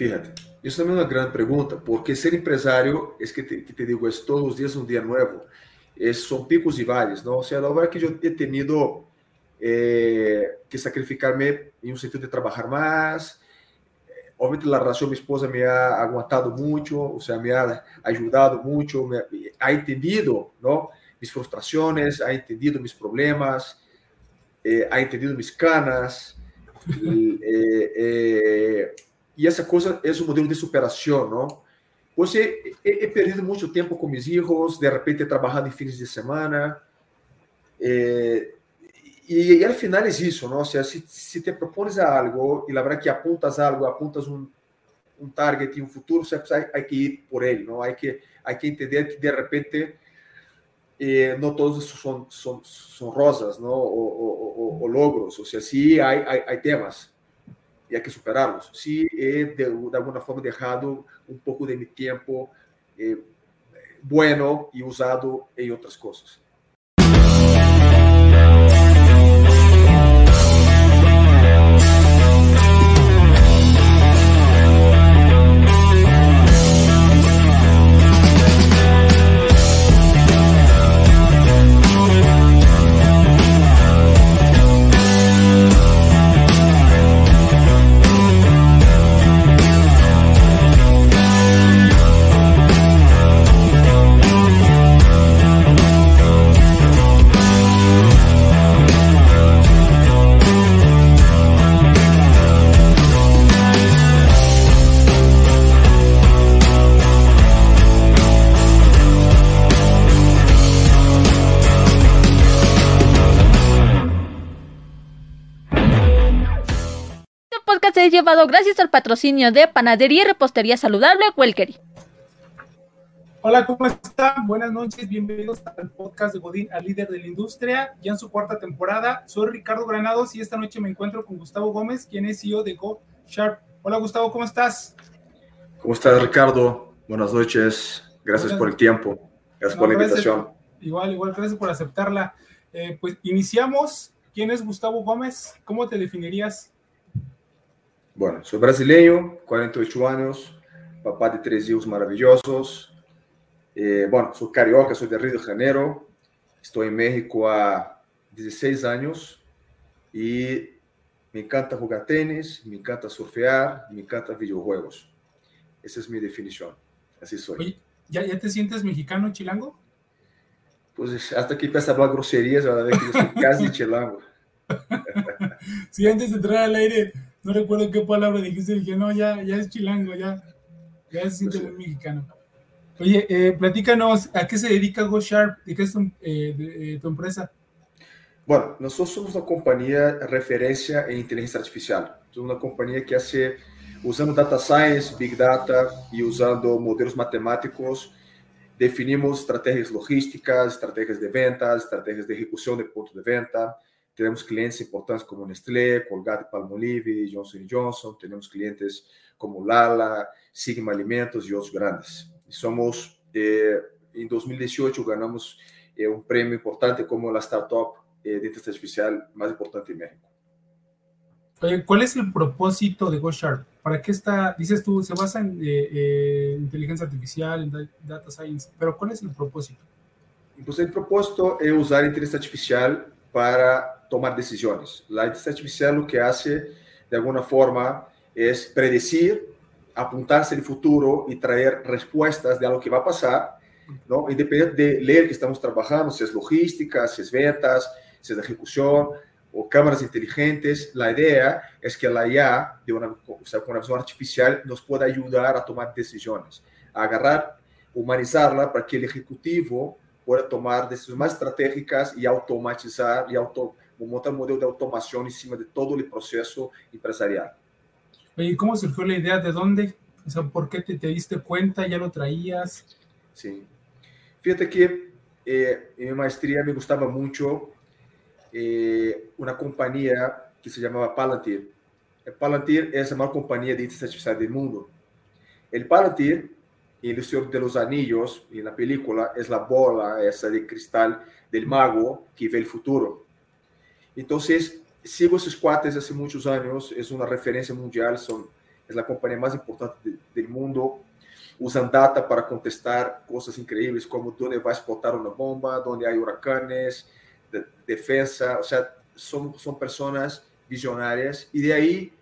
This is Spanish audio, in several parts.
Fíjate, isso também é uma grande pergunta, porque ser empresário, é que te, que te digo, é todos os dias um dia novo, é, são picos e vales, não? Ou seja, a hora que eu he tenido eh, que sacrificar-me em um sentido de trabalhar mais, obviamente a relação com minha esposa me ha aguantado muito, ou seja, me ha ajudado muito, me ha entendido, não? Mis frustrações, ha entendido mis problemas, eh, ha entendido mis canas, e, eh, eh, e essa coisa é um modelo de superação, não? Pois he, he, perdido muito tempo com meus filhos, de repente he trabalhado em fins de semana, eh, e, e, al final é isso, não? Ou seja, se, se te propones algo e la verdade que apuntas algo, apuntas um, um target e um futuro, você precisa, hay que ir por ele, não? Hay que, hay que entender que de repente eh, não todos são, são, são rosas, não? Ou, ou, ou, ou logros, ou seja, sim, há, há, há temas e há que superá-los. Se he de, alguma forma deixado um pouco de meu tempo eh, bueno e usado em outras llevado gracias al patrocinio de Panadería y Repostería Saludable Welkery. Hola, ¿cómo están? Buenas noches, bienvenidos al podcast de Godín, al líder de la industria, ya en su cuarta temporada. Soy Ricardo Granados y esta noche me encuentro con Gustavo Gómez, quien es CEO de Go Sharp. Hola, Gustavo, ¿cómo estás? ¿Cómo estás, Ricardo? Buenas noches, gracias por el tiempo, gracias por la invitación. igual, igual, gracias por aceptarla. Eh, pues iniciamos. ¿Quién es Gustavo Gómez? ¿Cómo te definirías? Bueno, soy brasileño, 48 años, papá de tres hijos maravillosos. Eh, bueno, soy carioca, soy de Río de Janeiro. Estoy en México há 16 años y me encanta jugar tenis, me encanta surfear, me encanta videojuegos. Esa es mi definición. Así soy. Oye, ¿ya, ¿ya te sientes mexicano, chilango? Pues hasta que empieza a hablar groserías, a ver que yo soy casi chilango. sí, antes de entrar al aire, no recuerdo qué palabra dijiste, dije, no, ya, ya es chilango, ya, ya se siente muy mexicano. Oye, eh, platícanos, ¿a qué se dedica GoSharp? ¿De qué es tu, eh, de, tu empresa? Bueno, nosotros somos una compañía referencia en inteligencia artificial. Somos una compañía que hace, usando data science, big data y usando modelos matemáticos, definimos estrategias logísticas, estrategias de ventas, estrategias de ejecución de punto de venta, Temos clientes importantes como Nestlé, Colgate Palmolive, Johnson Johnson. Temos clientes como Lala, Sigma Alimentos e outros grandes. Somos, eh, em 2018, ganhamos eh, um prêmio importante como a startup eh, de inteligencia artificial mais importante em México. ¿Cuál es el propósito de GoSharp? ¿Para qué está? Dices tú, se basa en eh, eh, inteligencia artificial, en data science, pero ¿cuál es el propósito? Pues el propósito es usar inteligencia artificial para tomar decisões. A inteligência artificial o que faz, de alguma forma, é predecir, apontar-se no futuro e trazer respostas de algo que vai passar, não? independente de ler que estamos trabalhando, se é logística, se é ventas, se é execução, ou câmeras inteligentes. A ideia é que a IA, de uma, o sea, com uma visão artificial, nos pode ajudar a tomar decisões, a agarrar, humanizá-la para que o executivo pueda tomar decisões mais estratégicas e automatizar e auto, montar um modelo de automação em cima de todo o processo empresarial. ¿Y cómo surgió la idea? ¿De dónde? O sea, ¿por qué te, te diste cuenta? ¿Ya lo traías? Sí. Fíjate que eh, en mi maestría me gustaba mucho eh, una compañía que se llamaba Palantir. El Palantir es la mayor compañía de inteligencia artificial del mundo. El Palantir, en El Señor de los Anillos, en la película, es la bola esa de cristal del mago que ve el futuro. Entonces, sigo esos cuates hace muchos años, es una referencia mundial, son es la compañía más importante de, del mundo. Usan data para contestar cosas increíbles como dónde va a explotar una bomba, dónde hay huracanes, de, defensa, o sea, son, son personas visionarias y de ahí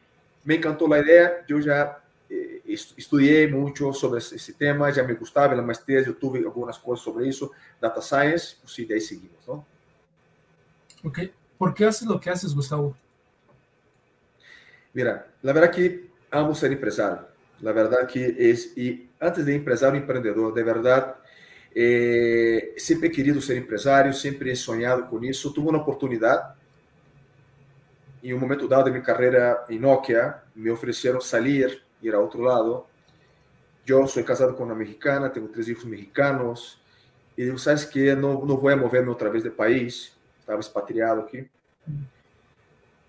me encantó la idea, yo ya eh, estudié mucho sobre ese tema, ya me gustaba, en la maestría yo tuve algunas cosas sobre eso, data science, pues sí, de ahí seguimos, ¿no? Ok, ¿por qué haces lo que haces, Gustavo? Mira, la verdad que amo ser empresario, la verdad que es, y antes de empresario, emprendedor, de verdad, eh, siempre he querido ser empresario, siempre he soñado con eso, tuve una oportunidad em um momento dado de minha carreira em Nokia, me ofereceram sair, ir a outro lado. Eu sou casado com uma mexicana, tenho três filhos mexicanos, e digo, sabes que não, não vou mover-me outra vez de país, estava expatriado aqui.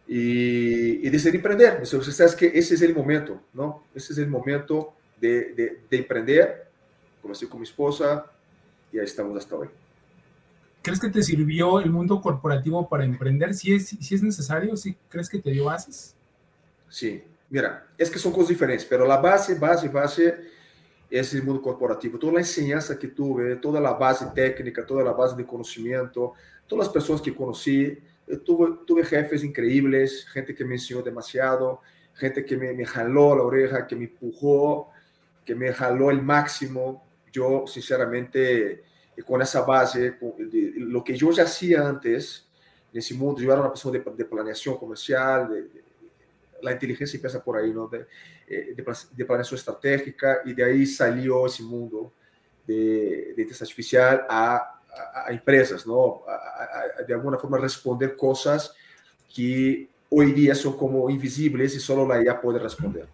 E, e decidi empreender. Você sabe que esse é o momento, não? Esse é o momento de, de, de empreender. Comecei com minha esposa e aí estamos até hoje. ¿Crees que te sirvió el mundo corporativo para emprender? Si es, si es necesario, ¿sí crees que te dio bases? Sí, mira, es que son cosas diferentes, pero la base, base, base es el mundo corporativo. Toda la enseñanza que tuve, toda la base técnica, toda la base de conocimiento, todas las personas que conocí, eh, tuve, tuve jefes increíbles, gente que me enseñó demasiado, gente que me, me jaló la oreja, que me empujó, que me jaló el máximo. Yo, sinceramente, con esa base, con, de, lo que yo ya hacía antes en ese mundo, yo era una persona de, de comercial, de, de, la inteligencia empieza por ahí, ¿no? De, eh, de, planeación estratégica y de ahí salió ese mundo de, inteligencia artificial a, a, a empresas, ¿no? A, de alguna forma responder cosas que hoy día son como invisibles y solo la IA puede responder.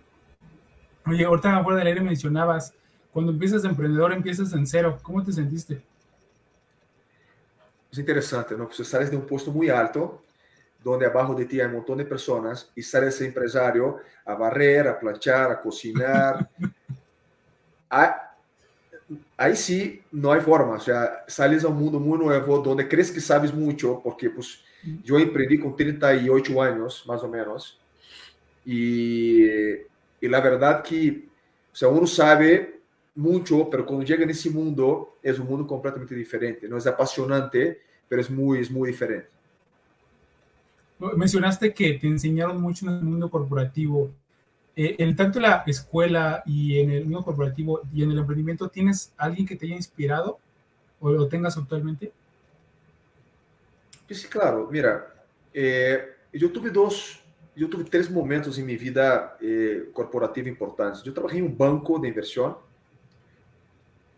Oye, ahorita afuera del aire mencionabas, cuando empiezas de emprendedor empiezas en cero, ¿cómo te sentiste? es interesante, ¿no? Pues sales de un puesto muy alto, donde abajo de ti hay un montón de personas, y sales ese empresario a barrer, a planchar, a cocinar. ahí, ahí sí no hay forma, o sea, sales a un mundo muy nuevo, donde crees que sabes mucho, porque pues yo emprendí con 38 años, más o menos, y, y la verdad que, o sea, uno sabe mucho, pero cuando llega en ese mundo es un mundo completamente diferente. No es apasionante, pero es muy, es muy diferente. Mencionaste que te enseñaron mucho en el mundo corporativo. Eh, en tanto la escuela y en el mundo corporativo y en el emprendimiento, ¿tienes alguien que te haya inspirado o lo tengas actualmente? Sí, claro. Mira, eh, yo tuve dos, yo tuve tres momentos en mi vida eh, corporativa importantes. Yo trabajé en un banco de inversión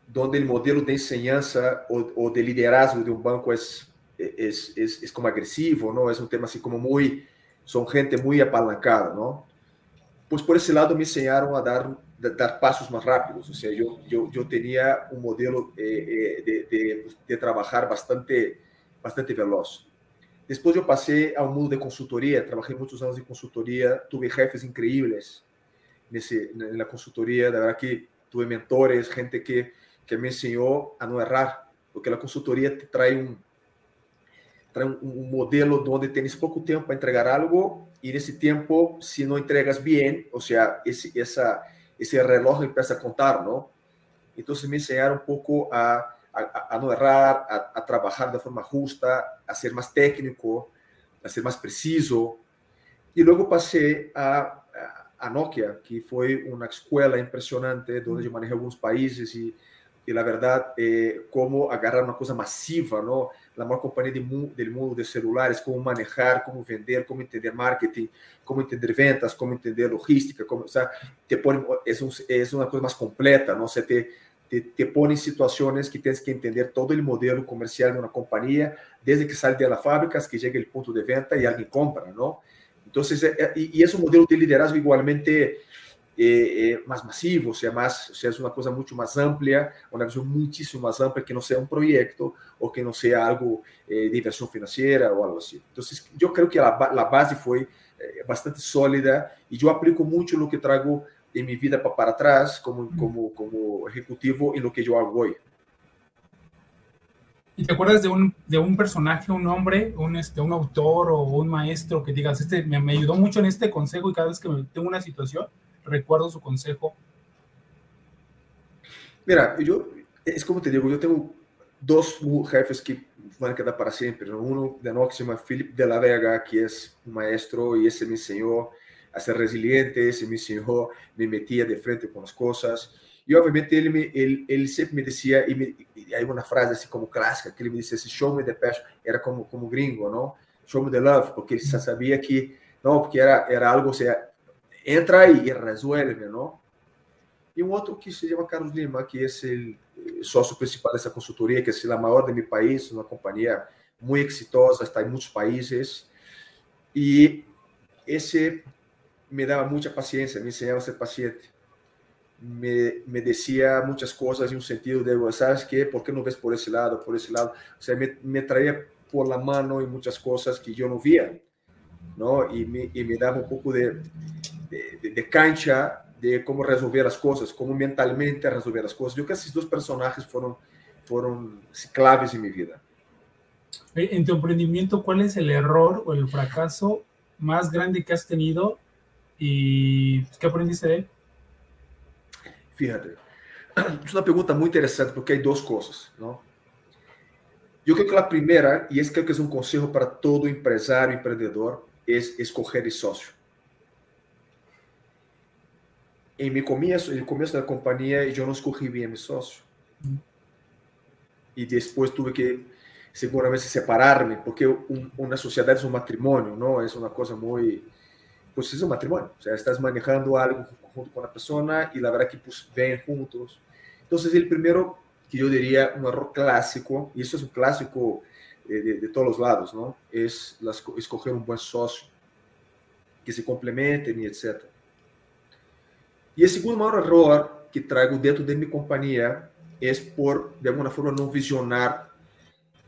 donde el modelo de enseñanza o, o de liderazgo de un banco es, es, es, es, como agresivo, ¿no? Es un tema así como muy, son gente muy apalancada, ¿no? Pues por ese lado me enseñaron a dar, dar pasos más rápidos, o sea, yo, yo, yo tenía un modelo eh, de, de, de, trabajar bastante, bastante veloz. Después yo pasé a un mundo de consultoría, trabajé muchos años en consultoría, tuve jefes increíbles en la consultoría, de verdad que tuve mentores, gente que que me enseñó a no errar, porque la consultoría te trae un, un, un modelo donde tienes poco tiempo para entregar algo y en ese tiempo, si no entregas bien, o sea, ese, esa, ese reloj empieza a contar, ¿no? Entonces me enseñaron un poco a, a, a no errar, a, a, trabajar de forma justa, a ser más técnico, a ser más preciso. Y luego pasé a, a Nokia, que fue una escuela impresionante donde yo manejé algunos países y y la verdad, eh, cómo agarrar una cosa masiva, ¿no? La mejor compañía de mu mundo de celulares, cómo manejar, cómo vender, cómo entender marketing, cómo entender ventas, cómo entender logística, o sea, te pone, es, un, es una cosa más completa, ¿no? O sea, te, te, te, pone en situaciones que tienes que entender todo el modelo comercial de una compañía, desde que sale de la fábrica hasta que llega el punto de venta y alguien compra, ¿no? Entonces, eh, y, y es un modelo de liderazgo igualmente eh, eh, más masivo, o sea, más, o sea, es una cosa mucho más amplia, una visión muchísimo más amplia que no sea un proyecto o que no sea algo eh, de inversión financiera o algo así. Entonces, yo creo que la, la base fue bastante sólida y yo aplico mucho lo que traigo en mi vida para, para atrás como, como, como ejecutivo en lo que yo hago hoy. ¿Y te acuerdas de un, de un personaje, un hombre, un, este, un autor o un maestro que digas, este me, me ayudó mucho en este consejo y cada vez que tengo una situación, recuerdo, su consejo? Mira, yo, es como te digo, yo tengo dos jefes que van a quedar para siempre. Uno de que se llama Philip de la Vega, que es un maestro y ese me enseñó a ser resiliente, ese me enseñó, me metía de frente con las cosas. Y obviamente él, me, él, él siempre me decía, y, me, y, hay una frase así como clásica, que él me decía, show me the passion, era como, como gringo, ¿no? Show me the love, porque él sabía que, no, porque era, era algo, o sea, entra y, y resuelve, ¿no? E um outro que se chama Carlos Lima, que é esse sócio principal dessa consultoria, que é a maior de meu país, uma companhia muito exitosa, está em muitos países. E esse me dava muita paciência, me ensinava a ser paciente. Me, me decía muitas coisas em um sentido de, ¿sabes qué? ¿Por que não ves por esse lado, por esse lado? O sea, me, me traía por la mano em muitas coisas que eu não via, ¿no? E me, e me dava um pouco de, de, de cancha de cómo resolver las cosas, cómo mentalmente resolver las cosas. Yo creo que esos dos personajes fueron, fueron claves en mi vida. En tu emprendimiento, ¿cuál es el error o el fracaso más grande que has tenido y qué aprendiste de él? Fíjate, es una pregunta muy interesante porque hay dos cosas, ¿no? Yo creo que la primera, y es creo que es un consejo para todo empresario, emprendedor, es escoger el socio. Em meu começo, no começo da companhia, eu não escolhi bem meu sócio. E depois tive que, seguramente, separar-me, porque um, uma sociedade é um matrimônio, não? É uma coisa muito. Pues é um matrimônio. Ou seja, estás manejando algo junto com a pessoa e, a verdade, que pues, vêm juntos. Então, o primeiro que eu diria um erro clássico, e isso é um clássico de, de, de todos os lados, não? É escolher um bom sócio que se complementem e etc. E o segundo maior erro que trago dentro de minha companhia é por, de alguma forma, não visionar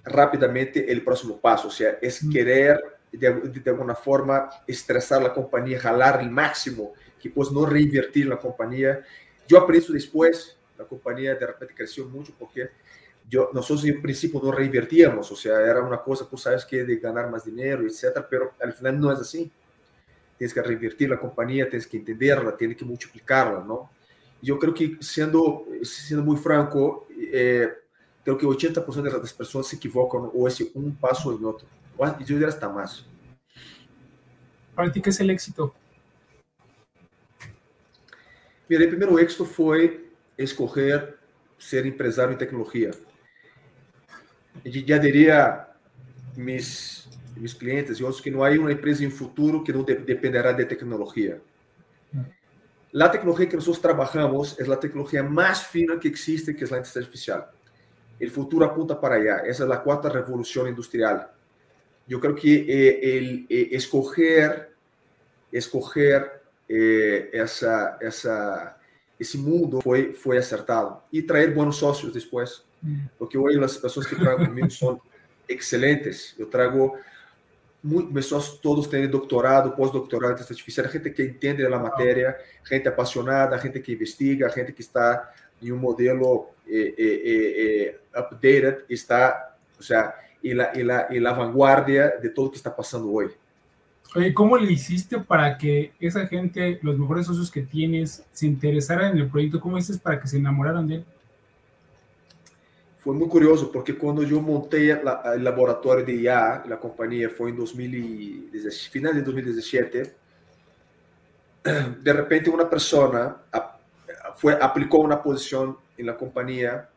rapidamente o próximo passo, ou seja, é querer, de, de alguma forma, estressar a companhia, jalar o máximo, que pois não reinvertir na companhia. Eu aprendi isso depois, a companhia de repente cresceu muito porque yo, nosotros en principio no reinvertíamos, o sea, era una cosa, tú sabes que de ganar más dinero, etcétera, pero al final no es así. Tienes que reinvertir la compañía, tienes que entenderla, tienes que multiplicarla, ¿no? Yo creo que siendo, siendo muy franco, eh, creo que 80% de las personas se equivocan o es un paso en otro. Y yo diría hasta más. ¿Para ti qué es el éxito? Mira, el primer éxito fue escoger ser empresario en tecnología. Y ya diría mis mis clientes e outros que não há uma empresa em futuro que não de, dependerá de tecnologia. A tecnologia que nós trabalhamos é a tecnologia mais fina que existe, que é a inteligência artificial. O futuro apunta para allá. Essa é a quarta revolução industrial. Eu creio que eh, el, eh, escoger, escoger eh, essa, essa, esse mundo foi, foi acertado. E trazer bons sócios depois. Porque hoje as pessoas que trabalham comigo são excelentes. Eu trago muito, pessoas todos têm doutorado, pós-doutorado em inteligência artificial, gente que entende da matéria, gente apaixonada, gente que investiga, gente que está em um modelo eh, eh, eh, updated, está, ou seja, e la, e, la, la vanguardia de todo o que está passando hoje. Oye, ¿cómo le hiciste para que esa gente, los mejores socios que tienes, se interesaran en el proyecto? ¿Cómo hiciste para que se enamoraran de él? Foi muito curioso, porque quando eu montei o laboratório de IA, a companhia foi em 2017, final de 2017, de repente uma pessoa foi, aplicou uma posição na companhia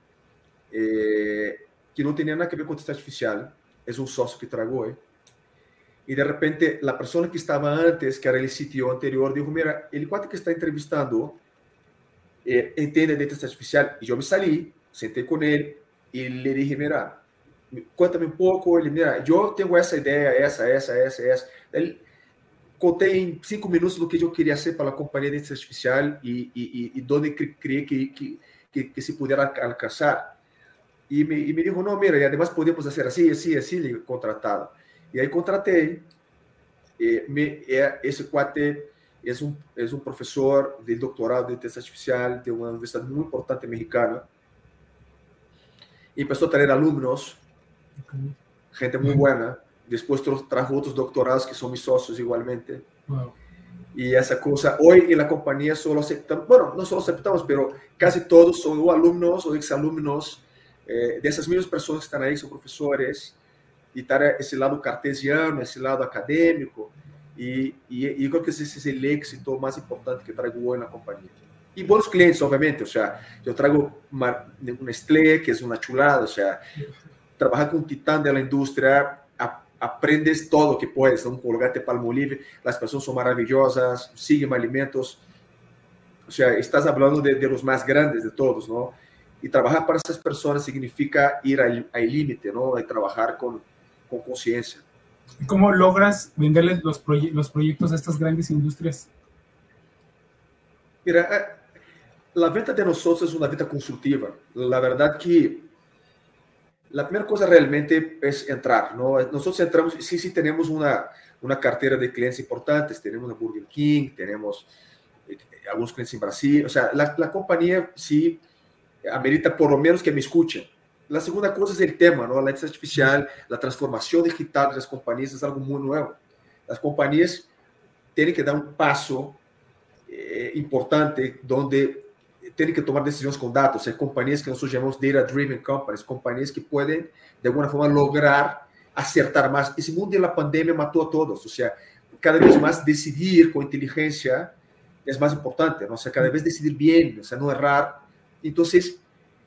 eh, que não tinha nada a ver com inteligência artificial, é um sócio que tragou, eh? e de repente a pessoa que estava antes, que era o CTO anterior, disse, mira, ele quanto que está entrevistando eh, entende de inteligência artificial, e eu me saí, sentei com ele, e le dije, mira, cuéntame un poco. Ele, mira, yo tengo esa idea, esa, esa, esa, esa. Ele, contei em cinco minutos do que eu queria ser para a companhia de inteligência artificial e, e, e onde criei que, que, que, que, se pudesse alcançar. E me, e me dijo, não, mira, e además podemos fazer assim, assim, assim, contratado. E aí contratei. E me, é, esse cuate é um, é um professor de doutorado de inteligência artificial de uma universidade muito importante mexicana y empezó a traer alumnos, gente muy buena. Después trajo otros doctorados que son mis socios igualmente. Y esa cosa, hoy en la compañía solo aceptamos, bueno, no solo aceptamos, pero casi todos son o alumnos o exalumnos eh, de esas mismas personas que están ahí, son profesores, y estar ese lado cartesiano, ese lado académico, y, y, y creo que ese es el éxito más importante que traigo hoy en la compañía. Y buenos clientes, obviamente, o sea, yo traigo una Nestlé, que es una chulada, o sea, trabajar con un titán de la industria, aprendes todo que puedes, un colgate palmolive, las personas son maravillosas, siguen alimentos, o sea, estás hablando de, de, los más grandes de todos, ¿no? Y trabajar para esas personas significa ir al límite, ¿no? Y trabajar con, con conciencia. ¿Cómo logras venderles los, proye los proyectos a estas grandes industrias? Mira, eh, la venta de nosotros es una venta consultiva. La verdad que la primera cosa realmente es entrar, ¿no? Nosotros entramos, sí, sí tenemos una, una cartera de clientes importantes, tenemos a Burger King, tenemos eh, algunos clientes en Brasil, o sea, la, la, compañía sí amerita por lo menos que me escuchen. La segunda cosa es el tema, ¿no? La inteligencia artificial, la transformación digital de las compañías es algo muy nuevo. Las compañías tienen que dar un paso eh, importante donde tienen que tomar decisiones con datos. Hay compañías que nosotros llamamos data-driven companies, compañías que pueden de alguna forma lograr acertar más. Ese mundo de la pandemia mató a todos. O sea, cada vez más decidir con inteligencia es más importante. O sea, cada vez decidir bien, o sea, no errar. Entonces,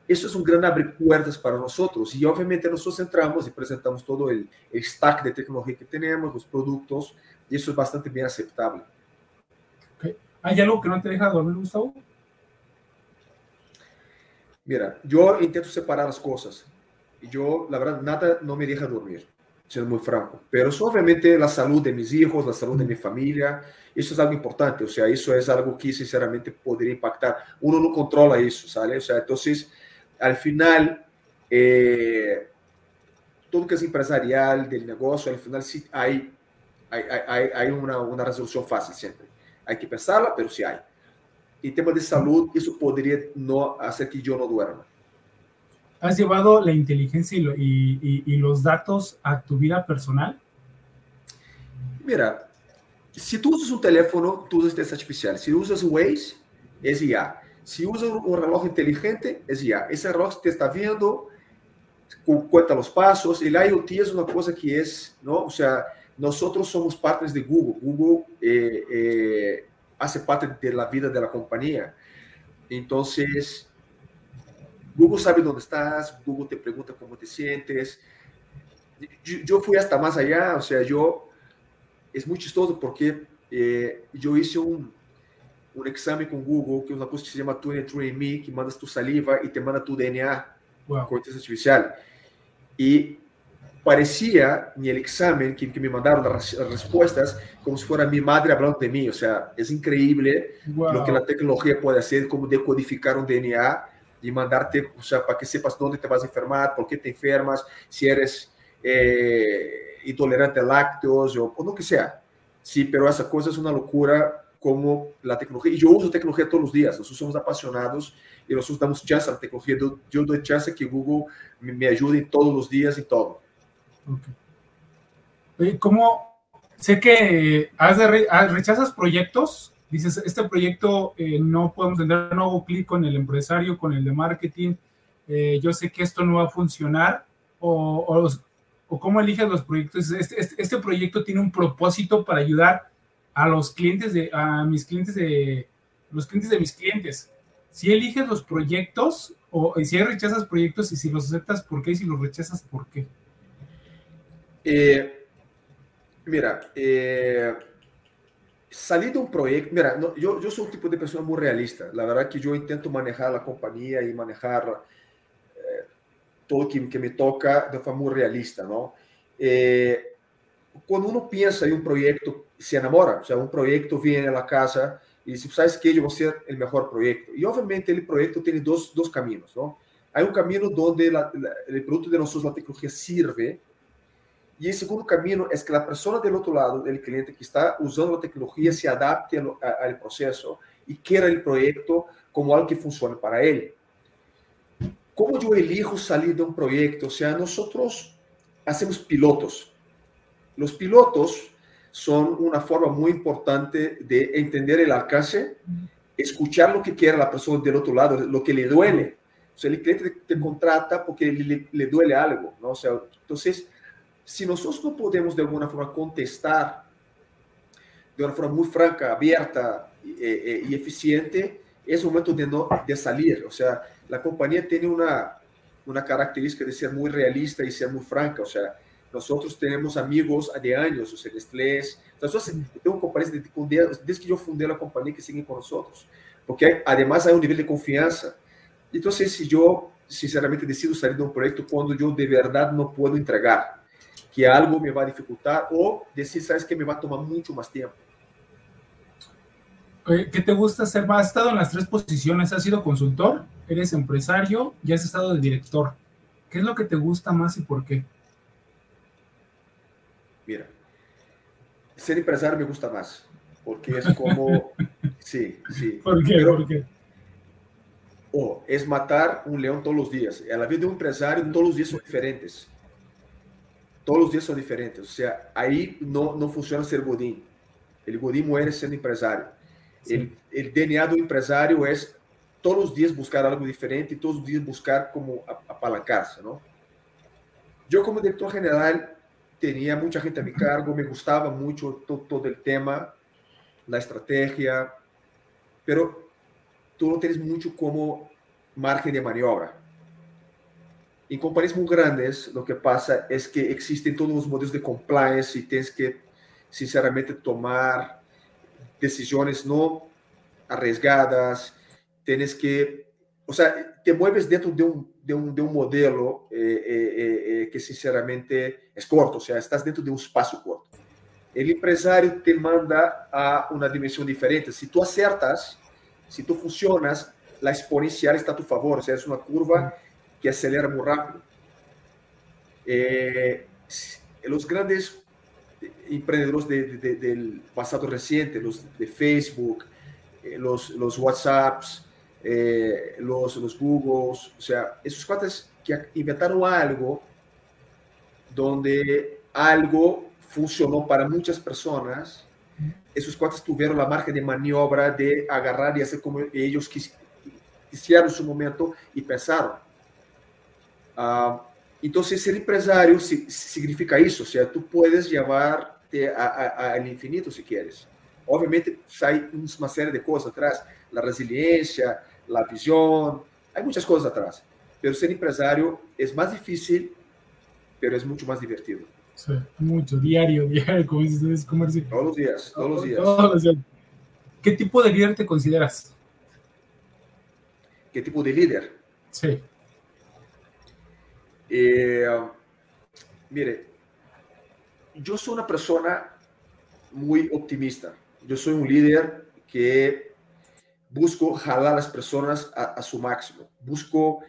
eso es un gran abre puertas para nosotros. Y obviamente nosotros entramos y presentamos todo el stack de tecnología que tenemos, los productos, y eso es bastante bien aceptable. Okay. ¿Hay algo que no te deja dormir, Gustavo? Mira, yo intento separar las cosas. Yo, la verdad, nada no me deja dormir, siendo muy franco. Pero eso, obviamente la salud de mis hijos, la salud de mi familia, eso es algo importante. O sea, eso es algo que sinceramente podría impactar. Uno no controla eso, ¿sale? O sea, entonces, al final, eh, todo que es empresarial, del negocio, al final sí hay, hay, hay, hay una, una resolución fácil siempre. Hay que pensarla, pero sí hay. En tema de salud, eso podría no hacer que yo no duerma. ¿Has llevado la inteligencia y, lo, y, y, y los datos a tu vida personal? Mira, se tu usas um teléfono, tu usas inteligência artificial. Se usas o Waze, é IA. Se usa um relógio inteligente, é IA. Esse relógio te está vendo, conta os passos. E lá IoT é uma coisa que é, não? Ou seja, nós somos partners de Google. Google eh, eh, hace parte de la vida de la compañía. Entonces, Google sabe dónde estás, Google te pregunta cómo te sientes. Yo, yo fui hasta más allá, o sea, yo, es muy chistoso porque eh, yo hice un, un examen con Google, que es una cosa que se llama 23andMe, que mandas tu saliva y te manda tu DNA wow. con inteligencia artificial. Y parecía en el examen que, que me mandaron las, respuestas como si fuera mi madre hablando de mí. O sea, es increíble wow. lo que la tecnología puede hacer, como decodificar un DNA y mandarte, o sea, para que sepas dónde te vas a enfermar, por qué te enfermas, si eres eh, intolerante a lácteos o, o lo que sea. Sí, pero esa cosa es una locura como la tecnología. Y yo uso tecnología todos los días, nosotros somos apasionados y nosotros damos chance a la tecnología. Yo, yo doy chance que Google me, me ayude todos los días y todo. Okay. ¿Cómo? Sé que has de ah, rechazas proyectos, dices, este proyecto eh, no podemos tener, no hago clic con el empresario, con el de marketing, eh, yo sé que esto no va a funcionar, o, o, o cómo eliges los proyectos. Este, este, este, proyecto tiene un propósito para ayudar a los clientes de, a mis clientes de, los clientes de mis clientes. Si eliges los proyectos, o si rechazas proyectos, y si los aceptas, ¿por qué? Y si los rechazas, ¿por qué? Eh, mira, eh, de un proyecto, mira, no, yo, yo, soy un tipo de persona muy realista. La verdad que yo intento manejar la compañía y manejar eh, todo que, que, me toca de forma muy realista, ¿no? Eh, cuando uno piensa en un proyecto, se enamora, o sea, un proyecto viene a la casa y dice, ¿sabes qué? Yo voy a ser el mejor proyecto. Y obviamente el proyecto tiene dos, dos caminos, ¿no? Hay un camino donde la, la, el producto de nosotros, la tecnología, sirve y el segundo camino es que la persona del otro lado, del cliente que está usando la tecnología, se adapte al, al proceso y quiera el proyecto como algo que funcione para él. ¿Cómo yo elijo salir de un proyecto? O sea, nosotros hacemos pilotos. Los pilotos son una forma muy importante de entender el alcance, escuchar lo que quiere la persona del otro lado, lo que le duele. O sea, el cliente te, contrata porque le, le, duele algo, ¿no? O sea, entonces, si nosotros no podemos de alguna forma contestar de una forma muy franca, abierta y, eh, y eficiente, es momento de, no, de salir. O sea, la compañía tiene una, una característica de ser muy realista y ser muy franca. O sea, nosotros tenemos amigos de años, o sea, Nestlé. Nosotros tengo compañías desde, desde que yo fundé la compañía que siguen con nosotros. Porque además hay un nivel de confianza. Entonces, si yo sinceramente decido salir de un proyecto cuando yo de verdad no puedo entregar, que algo me va a dificultar o decir, sabes que me va a tomar mucho más tiempo. ¿Qué te gusta hacer más? Has estado en las tres posiciones, has sido consultor, eres empresario y has estado de director. ¿Qué es lo que te gusta más y por qué? Mira, ser empresario me gusta más, porque es como... sí, sí. ¿Por qué? ¿Por qué? Oh, es matar un león todos los días. En la vida de un empresario, todos los días son diferentes. Todos los días son diferentes. O sea, ahí no, no funciona ser godín. El godín muere siendo empresario. El, el, DNA do empresário é todos os dias buscar algo diferente e todos os dias buscar como apalancar-se, não? Eu, como diretor general, tinha muita gente a meu cargo, me gostava muito todo, todo o tema, a estratégia, pero tu não tens muito como margem de maniobra. Em companhias muito grandes, o que passa é que existem todos os modelos de compliance e tens que, sinceramente, tomar decisiones no arriesgadas, tienes que, o sea, te mueves dentro de un, de un, de un modelo eh, eh, eh, que sinceramente es corto, o sea, estás dentro de un espacio corto. El empresario te manda a una dimensión diferente. Si tú acertas, si tú funcionas, la exponencial está a tu favor, o sea, es una curva que acelera muy rápido. los grandes de, del pasado reciente, los de Facebook, eh, los, los WhatsApps, eh, los, los Googles, o sea, esos cuates que inventaron algo donde algo funcionó para muchas personas, esos cuates tuvieron la margen de maniobra de agarrar y hacer como ellos quisieron en su momento y pensaron. Uh, entonces, ser empresario significa eso, o sea, tú puedes llevarte al infinito si quieres. Obviamente, hay una serie de cosas atrás, la resiliencia, la visión, hay muchas cosas atrás. Pero ser empresario es más difícil, pero es mucho más divertido. Sí, mucho, diario, diario, como dices, comercio. Todos los días, todos los días. Todos los días. ¿Qué tipo de líder te consideras? ¿Qué tipo de líder? Sí. Eh, mire, yo soy una persona muy optimista. Yo soy un líder que busco jalar a las personas a, su máximo. Busco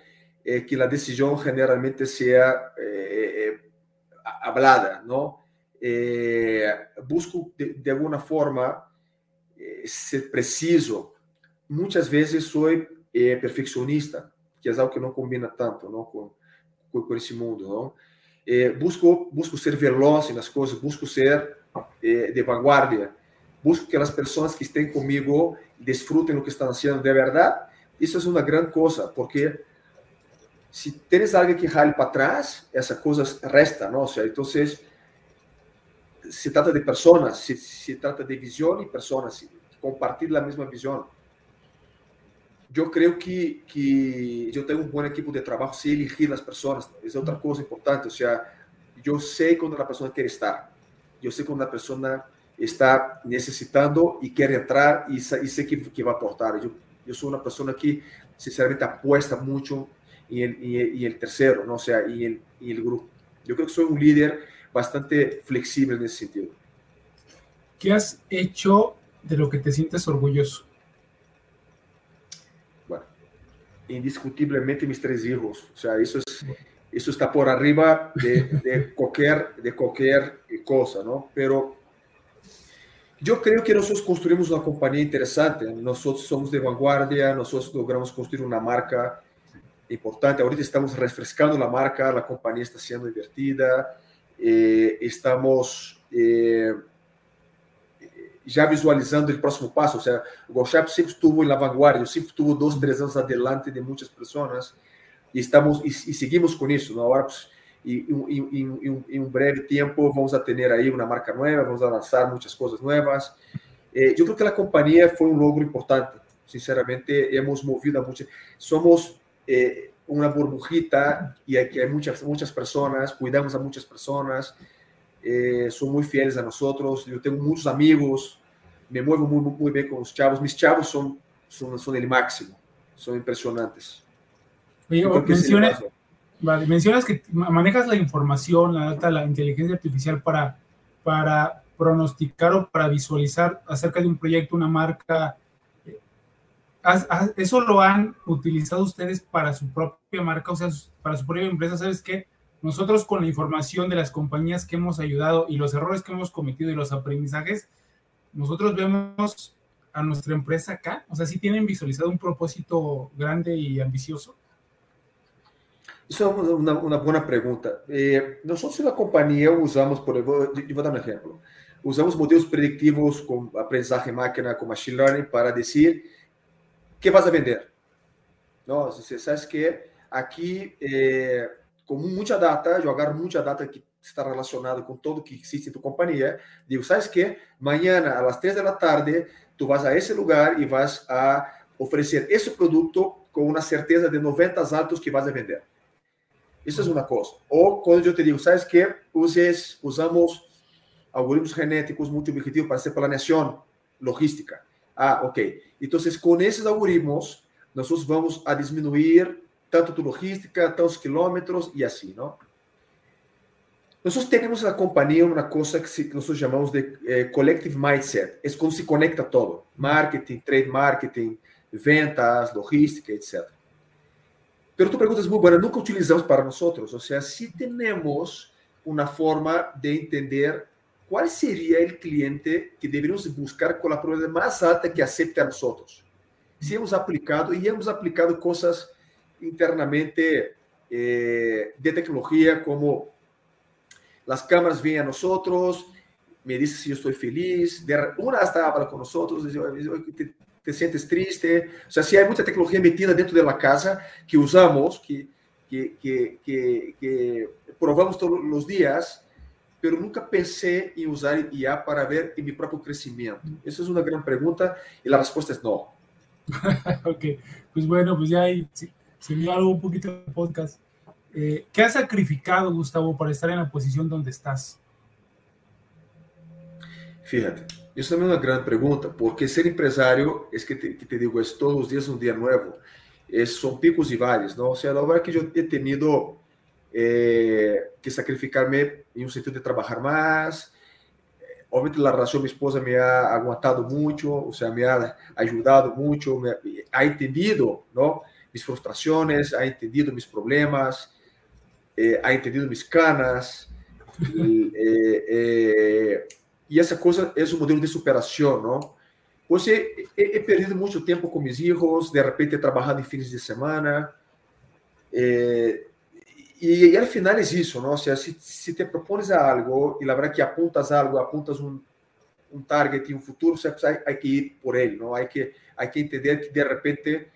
eh, que la decisión generalmente sea eh, hablada, ¿no? busco de, alguna forma ser preciso. Muchas veces soy perfeccionista, que es algo que no combina tanto, ¿no? Con, por esse mundo, não? É, busco, busco ser veloz nas coisas, busco ser é, de vanguardia, busco que as pessoas que estão comigo desfrutem do que estão fazendo de verdade. Isso é uma grande coisa, porque se tens algo que jale para trás, essa coisa resta, não? Seja, então, se trata de pessoas, se, se trata de visão e pessoas, compartilham a mesma visão eu creio que, que eu tenho um bom equipo de trabalho se elegir as pessoas. Essa é outra coisa importante. Ou seja, eu sei quando a pessoa quer estar. Eu sei quando a pessoa está necessitando e quer entrar e, e sei que, que vai aportar. Eu, eu sou uma pessoa que, sinceramente, aposta muito em, em, em el terceiro, não? ou seja, em el, em el grupo. Eu creio que sou um líder bastante flexível nesse sentido. ¿Qué has hecho de lo que te sientes orgulloso? Indiscutiblemente mis tres hijos. O sea, eso, es, eso está por arriba de, de, cualquier, de cualquier cosa, ¿no? Pero yo creo que nosotros construimos una compañía interesante. Nosotros somos de vanguardia, nosotros logramos construir una marca importante. Ahorita estamos refrescando la marca, la compañía está siendo invertida, eh, estamos... Eh, já visualizando o próximo passo. Ou seja, o GoShop sempre estuvo na vanguarda, sempre estuvo dois, três anos adelante de muitas pessoas e estamos e, e seguimos com isso. Na hora e em um breve tempo vamos a ter aí uma marca nova, vamos a lançar muitas coisas novas. Eh, eu creo que a companhia foi um logro importante. Sinceramente, hemos movido a muitas. Somos eh, uma burbujita e aqui há muitas muitas pessoas, cuidamos a muitas pessoas eh, son muy fieles a nosotros. Yo tengo muchos amigos, me muevo muy, muy bien con los chavos. Mis chavos son, son, son el máximo, son impresionantes. Oye, mencionas, vale, mencionas que manejas la información, la data, la inteligencia artificial para, para pronosticar o para visualizar acerca de un proyecto, una marca. ¿Eso lo han utilizado ustedes para su propia marca, o sea, para su propia empresa? ¿Sabes qué? Nosotros con la información de las compañías que hemos ayudado y los errores que hemos cometido y los aprendizajes, nosotros vemos a nuestra empresa acá? O sea, ¿sí tienen visualizado un propósito grande y ambicioso? É uma, uma boa pergunta. Eh, nós, na companhia, usamos, por exemplo. Usamos modelos preditivos com aprendizagem máquina, com machine learning, para dizer que vas a vender. Não, você sabe que aqui eh, com muita data, jogar muita data que está relacionada com tudo que existe em tua companhia, digo, sabes que amanhã às três da tarde tu vas a esse lugar e vas a oferecer esse produto com uma certeza de 90 altos que vas a vender. Isso é uma coisa. Ou quando eu te digo, sabes que uses, usamos algoritmos genéticos multi-objetivos para hacer planeação logística. Ah, ok. Então, com esses algoritmos, nós vamos a diminuir tanto tu logística, tantos quilômetros e assim, não? Nós temos na companhia uma coisa que nós chamamos de eh, collective mindset. É como se conecta todo: marketing, trade marketing, ventas, logística, etc. Pero tu pergunta muito boa. Nunca utilizamos para nós. Ou seja, se temos uma forma de entender qual seria o cliente que deveríamos buscar com a probabilidade mais alta que aceite a nós. Se hemos aplicado e hemos aplicado coisas internamente eh, de tecnología como las cámaras vienen a nosotros, me dice si yo estoy feliz, una hasta habla con nosotros, dice, te, te, sientes triste, o sea, si hay mucha tecnología metida dentro de la casa que usamos, que, que, que, que probamos todos los días, pero nunca pensé en usar IA para ver en mi propio crecimiento. Esa es una gran pregunta y la respuesta es no. ok, pues bueno, pues ya hay, algo un poquito de podcast. Eh, ¿Qué has sacrificado, Gustavo, para estar en la posición donde estás? Fíjate, isso também é uma grande pergunta, porque ser empresário, é que te, que te digo, é todos os dias um dia novo, é, são picos e vales, não? Ou seja, a hora que eu he tenido é, que sacrificar-me em um sentido de trabalhar mais, obviamente a relação minha esposa me ha aguantado muito, ou seja, me ha ajudado muito, me ha entendido, não? Mis frustraciones, ha entendido mis problemas, eh, ha entendido mis canas. Y, eh, eh, y, esa cosa es un modelo de superación, ¿no? Pues he, he, perdido mucho tiempo con mis hijos, de repente trabajando en fines de semana. Y, y, al final es eso, ¿no? O sea, si, si, te propones algo y la verdad que apuntas algo, apuntas un, un target y un futuro, o sea, pues hay, hay, que ir por él, ¿no? Hay que, hay que entender que de repente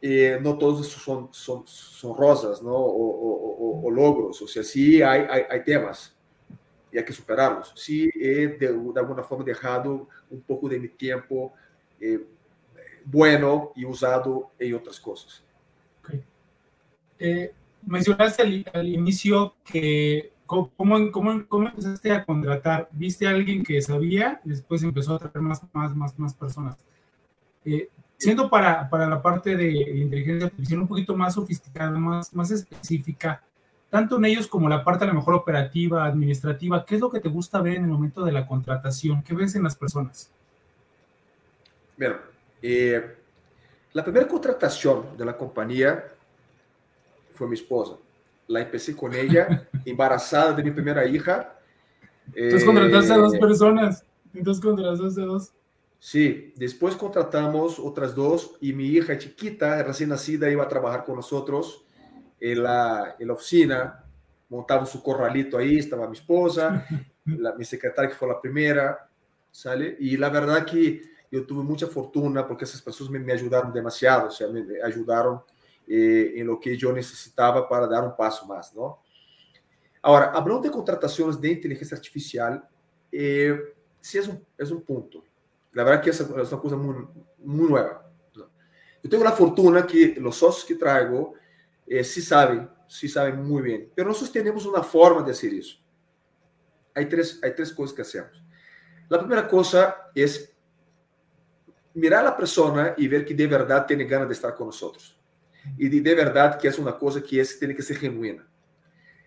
eh, no todos son, son, son rosas ¿no? o, o, o, logros, o sea, sí hay, hay, hay, temas y hay que superarlos. Sí he de, de, alguna forma dejado un poco de mi tiempo eh, bueno y usado en otras cosas. Okay. Eh, mencionaste al, al, inicio que ¿cómo, cómo, cómo empezaste a contratar? ¿Viste a alguien que sabía después empezó a traer más, más, más, más personas? Eh, siendo para, para la parte de inteligencia artificial un poquito más sofisticada, más, más específica, tanto en ellos como la parte a lo mejor operativa, administrativa, ¿qué es lo que te gusta ver en el momento de la contratación? ¿Qué ves en las personas? Bueno, eh, la primera contratación de la compañía fue mi esposa. La empecé con ella, embarazada de mi primera hija. Entonces contrataste a dos eh, personas. Entonces contrataste a dos. Sí, después contratamos otras dos y mi hija chiquita, recién nacida, iba a trabajar con nosotros en la, en la oficina. Montamos su corralito ahí, estaba mi esposa, la, mi secretaria que fue la primera. ¿sale? Y la verdad que yo tuve mucha fortuna porque esas personas me, me ayudaron demasiado, o sea, me, me ayudaron eh, en lo que yo necesitaba para dar un paso más, ¿no? Ahora, hablando de contrataciones de inteligencia artificial, eh, sí es un, es un punto. La verdad que es, una cosa muy, muy nueva. Yo tengo la fortuna que los socios que traigo eh, sí saben, sí saben muy bien, pero nosotros tenemos una forma de hacer eso. Hay tres, hay tres cosas que hacemos. La primera cosa es mirar a la persona y ver que de verdad tiene ganas de estar con nosotros. Y de, de verdad que es una cosa que es, tiene que ser genuina.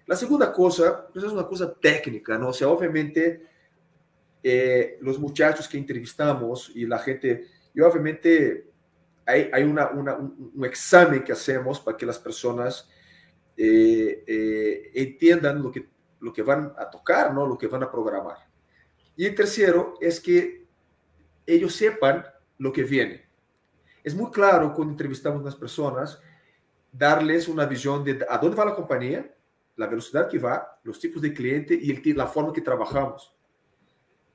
La segunda cosa pues es una cosa técnica, ¿no? O sea, obviamente eh, los muchachos que entrevistamos y la gente, y obviamente hay, hay una, una, un, un, examen que hacemos para que las personas eh, eh, entiendan lo que, lo que van a tocar, ¿no? Lo que van a programar. Y el tercero es que ellos sepan lo que viene. Es muy claro cuando entrevistamos a las personas darles una visión de a dónde va la compañía, la velocidad que va, los tipos de cliente y el, la forma que trabajamos.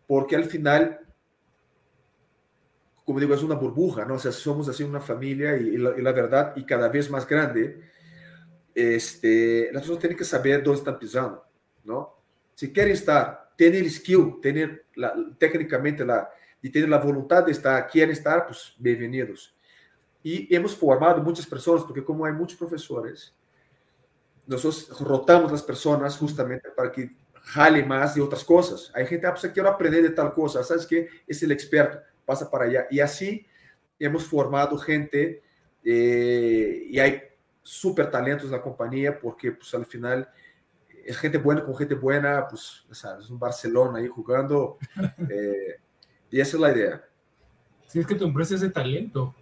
Porque al final, como digo, es una burbuja, ¿no? O sea, somos así una familia y, y, la, y la, verdad, y cada vez más grande, este, las personas tienen que saber dónde están pisando, ¿no? Si quieren estar, tener skill, tener la, técnicamente la, y tener la voluntad de estar, quieren estar, pues bienvenidos. Y hemos formado muchas personas, porque como hay muchos profesores, nosotros rotamos las personas justamente para que jale más de otras cosas. Hay gente, ah, pues quiero aprender de tal cosa, ¿sabes qué? Es el experto, pasa para allá. Y así hemos formado gente eh, y hay súper talentos en la compañía porque pues al final es gente buena con gente buena, pues ¿sabes? es un Barcelona ahí jugando eh, y esa es la idea. Sí, es que tu empresa es de talento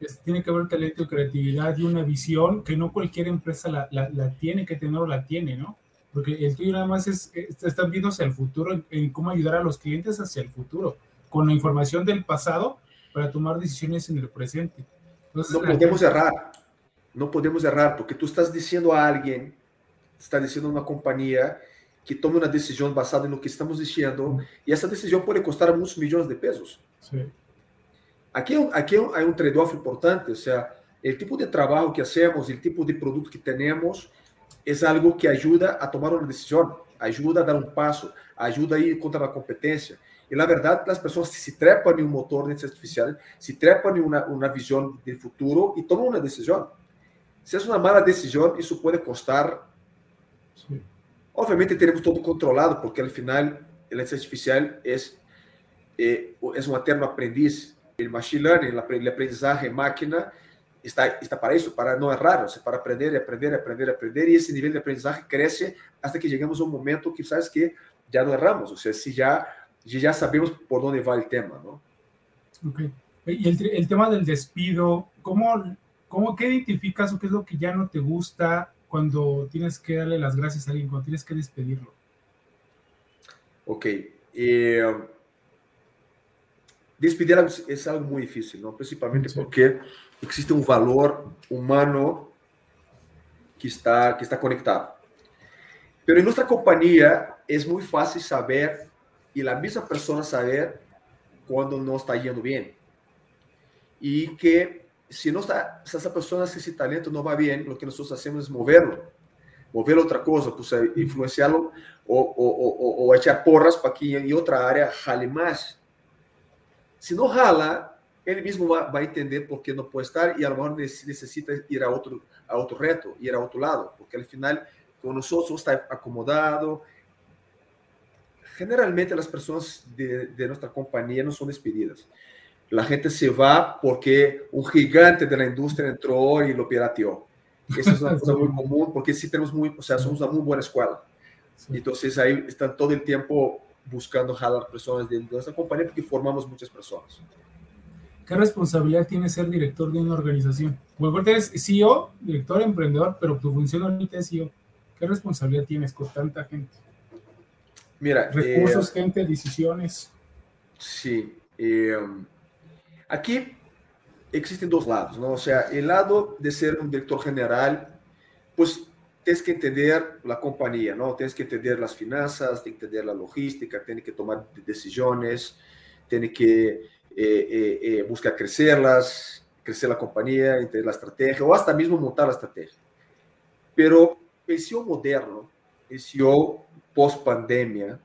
es, tiene que haber talento, creatividad y una visión que no cualquier empresa la, la, la, tiene que tener o la tiene, ¿no? Porque el tuyo nada más es, están viendo hacia el futuro, en, en, cómo ayudar a los clientes hacia el futuro, con la información del pasado para tomar decisiones en el presente. Entonces, no podemos gente... errar, no podemos errar, porque tú estás diciendo a alguien, estás diciendo a una compañía que tome una decisión basada en lo que estamos diciendo, y esa decisión puede costar muchos millones de pesos. Sí. Aqui, aqui há um trade-off importante, ou seja, o tipo de trabalho que hacemos, o tipo de produto que temos, é algo que ajuda a tomar uma decisão, ajuda a dar um passo, ajuda a ir contra a competência. E, na verdade, as pessoas se trepam em um motor de inteligência artificial, se trepam em uma, uma visão de futuro e tomam uma decisão. Se é uma mala decisão, isso pode custar. Sim. Obviamente, teremos todo controlado, porque, al final, a inteligência artificial é, é, é um eterno aprendiz el machine learning, el aprendizaje máquina, está, está para eso, para no errar, o sea, para aprender, aprender, aprender, aprender, y ese nivel de aprendizaje crece hasta que llegamos a un momento que sabes que ya no erramos, o sea, si ya, ya sabemos por dónde va el tema, ¿no? Ok. Y el, el tema del despido, ¿cómo, ¿cómo qué identificas o qué es lo que ya no te gusta cuando tienes que darle las gracias a alguien, cuando tienes que despedirlo? Ok. Eh, despedir es algo muy difícil, ¿no? principalmente porque existe un valor humano que está, que está conectado. Pero en nuestra compañía es muy fácil saber y la misma persona saber cuando no está yendo bien. Y que si, no está, si esa persona, si ese talento no va bien, lo que nosotros hacemos es moverlo. Moverlo a otra cosa, pues influenciarlo o, o, o, o echar porras para que en otra área jale más se não rala, ele mesmo vai entender por que não pode estar e a lo mejor necessita ir a outro, a outro reto, ir a outro lado, porque al final, com nós está acomodado. Generalmente as pessoas de, de nossa companhia não são despedidas. A gente se vai porque um gigante da indústria entrou e lo pirateou. Essa é uma coisa muito comum, porque si temos muito, o sea, somos uma muito boa escola. Então, aí estão todo o tempo buscando jalar personas de nuestra compañía porque formamos muchas personas. ¿Qué responsabilidad tiene ser director de una organización? Porque eres CEO, director, emprendedor, pero tu función ahorita es CEO. ¿Qué responsabilidad tienes con tanta gente? Mira, recursos, eh, gente, decisiones. Sí. Eh, aquí existen dos lados, ¿no? O sea, el lado de ser un director general, pues tienes que entender la compañía, ¿no? Tienes que entender las finanzas, tienes que entender la logística, tienes que tomar decisiones, tienes que eh, eh, eh, buscar crecerlas, crecer la compañía, entender la estrategia o hasta mismo montar la estrategia. Pero el CEO moderno, el CEO post-pandemia,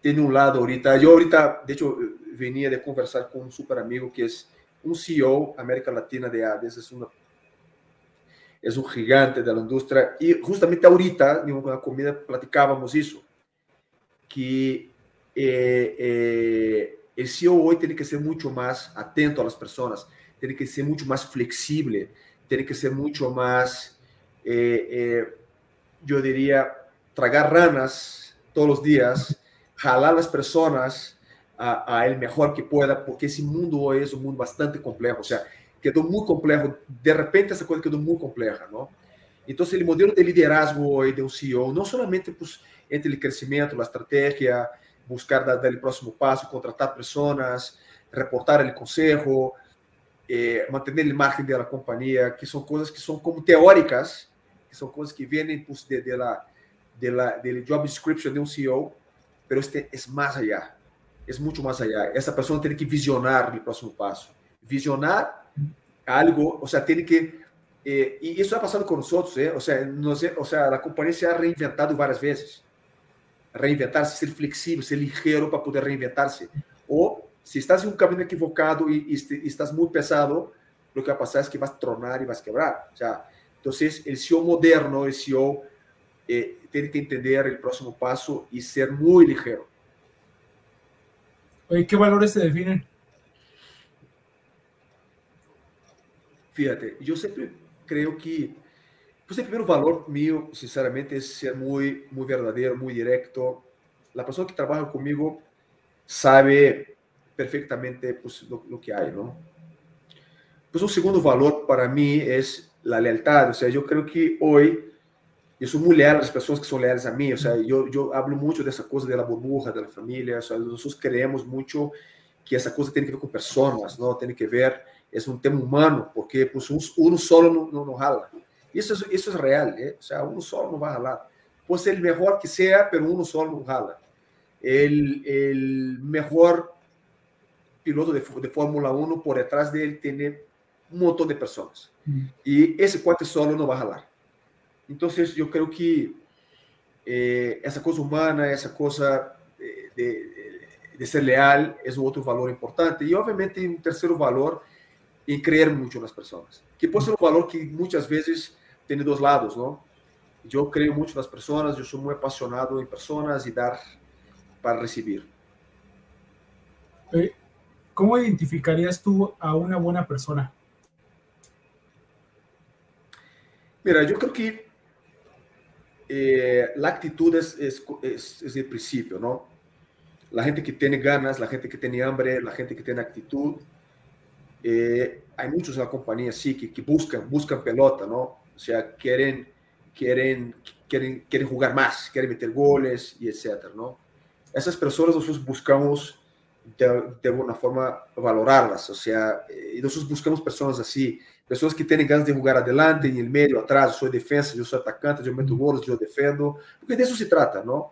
tiene un lado ahorita, yo ahorita, de hecho, venía de conversar con un super amigo que es un CEO América Latina de ADES, es una es un gigante de la industria. Y justamente ahorita, en una comida, platicábamos eso, que eh, eh, el CEO hoy tiene que ser mucho más atento a las personas, tiene que ser mucho más flexible, tiene que ser mucho más, eh, yo diría, tragar ranas todos los días, jalar las personas a, a, el mejor que pueda, porque ese mundo hoy es un mundo bastante complejo. O sea, quedó muy complejo. De repente esa cosa quedó muy compleja, ¿no? Entonces el modelo de liderazgo hoy de un CEO, no solamente pues, entre el crecimiento, la estrategia, buscar dar, dar el próximo paso, contratar personas, reportar el consejo, eh, mantener el margen de la compañía, que son cosas que son como teóricas, que son cosas que vienen pues, de, de la, de la, del job description de un CEO, pero este es más allá, es mucho más allá. Esa persona tiene que visionar el próximo paso. Visionar algo, o sea, tiene que... Eh, y eso ha pasado con nosotros, ¿eh? o, sea, no sé, o sea, la compañía se ha reinventado varias veces. Reinventarse, ser flexible, ser ligero para poder reinventarse. O si estás en un camino equivocado y, y, estás muy pesado, lo que va a pasar es que vas a tronar y vas a quebrar. O sea, entonces, el CEO moderno, el CEO eh, tiene que entender el próximo paso y ser muy ligero. Oye, ¿qué valores se definen? Fíjate, yo siempre creo que pues el primer valor mío, sinceramente, es ser muy, muy verdadero, muy directo. La persona que trabaja conmigo sabe perfectamente pues, lo, lo, que hay, ¿no? Pues un segundo valor para mí es la lealtad. O sea, yo creo que hoy yo soy muy leal a las personas que son leales a mí. O sea, yo, yo hablo mucho de esa cosa de la burbuja, de la familia. O sea, nosotros creemos mucho que esa cosa tiene que ver con personas, ¿no? Tiene que ver es un tema humano, porque pues, uno solo no, no, no jala. Eso es, eso es real, ¿eh? o sea, uno solo no va a jalar. Puede ser el mejor que sea, pero uno solo no jala. El, el mejor piloto de, de Fórmula 1 por detrás de él tiene un montón de personas. Mm. Y ese cuate solo no va a jalar. Entonces yo creo que eh, esa cosa humana, esa cosa de, de, de, ser leal es otro valor importante. Y obviamente un tercer valor y creer mucho en las personas. Que puede ser un valor que muchas veces tiene dos lados, ¿no? Yo creo mucho en las personas, yo soy muy apasionado en personas y dar para recibir. Eh, ¿Cómo identificarías tú a una buena persona? Mira, yo creo que eh, la actitud es, es, es, es el principio, ¿no? La gente que tiene ganas, la gente que tiene hambre, la gente que tiene actitud, eh, hay muchos en la compañía, sí, que, que, buscan, buscan pelota, ¿no? O sea, quieren, quieren, quieren, quieren jugar más, quieren meter goles y etcétera, ¿no? Esas personas nosotros buscamos de, de alguna forma valorarlas, o sea, eh, nosotros buscamos personas así, pessoas que têm ganas de jogar adelante, em meio, atrás, eu sou defesa, eu sou atacante, eu meto gols, eu defendo, porque disso se trata, não?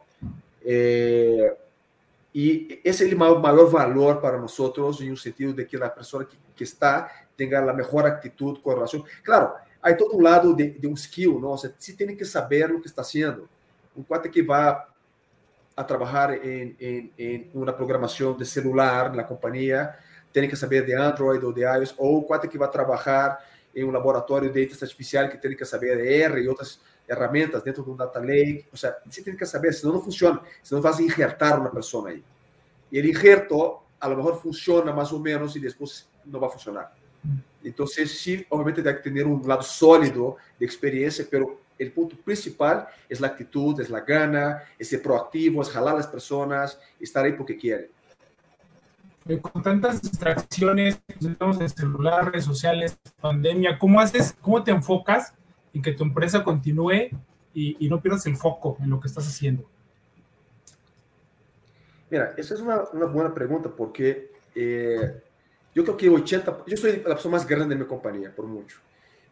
É, e esse é o maior, maior valor para nós, em um sentido de que a pessoa que, que está tenha a melhor atitude com relação. Claro, há todo um lado de, de um skill, não? Você tem que saber o que está fazendo. Um quate que vai a trabalhar em, em, em uma programação de celular na companhia, tem que saber de Android ou de iOS, ou o quate que vai trabalhar em um laboratório de inteligência artificial que tem que saber de R e outras ferramentas dentro de um data lake. O sea, você tem que saber, senão não funciona. Senão vas a injertar uma pessoa aí. E o injerto, a lo mejor funciona mais ou menos e depois não vai funcionar. Então, sí, obviamente deve ter um lado sólido de experiência, mas o ponto principal é a actitud, é a gana, é ser proactivo, é jalar as pessoas, estar aí porque querem. Con tantas distracciones, estamos en celular, redes sociales, pandemia, ¿cómo haces, cómo te enfocas en que tu empresa continúe y, y, no pierdas el foco en lo que estás haciendo? Mira, esa es una, una buena pregunta porque eh, creo que 80, yo soy la persona más grande de mi compañía, por mucho.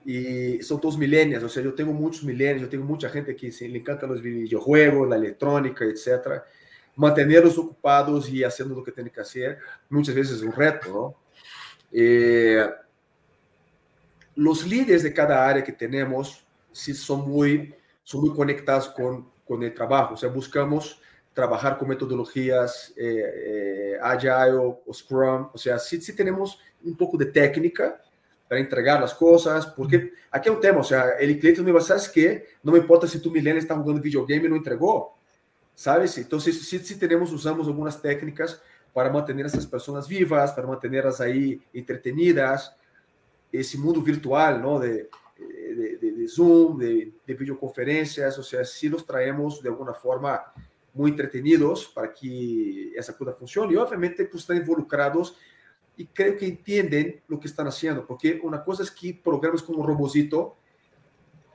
y son todos millennials, o sea, yo tengo muchos millennials, yo tengo mucha gente que se le encantan los videojuegos, la electrónica, etc. Mantenerlos ocupados y haciendo lo que tienen que hacer, muchas veces es un reto, ¿no? Eh, líderes de cada área que tenemos sí son muy, son muy conectados con, con el trabajo, o sea, buscamos trabajar con metodologías eh, eh, Agile o Scrum, o sea, sí, sí tenemos un poco de técnica, para entregar as coisas, porque aqui é um tema, ou seja, ele cliente não vai saber que não me importa se tu milênio está jogando videogame e não entregou, sabes? Então, se, se, se teremos, usamos algumas técnicas para manter essas pessoas vivas, para mantê-las aí entretenidas, esse mundo virtual, não, de, de, de, de Zoom, de, de videoconferências, ou seja, se nos traemos de alguma forma muito entretenidos para que essa coisa funcione e, obviamente, pues, estão involucrados y creo que entienden lo que están haciendo, porque una cosa es que programas como robocito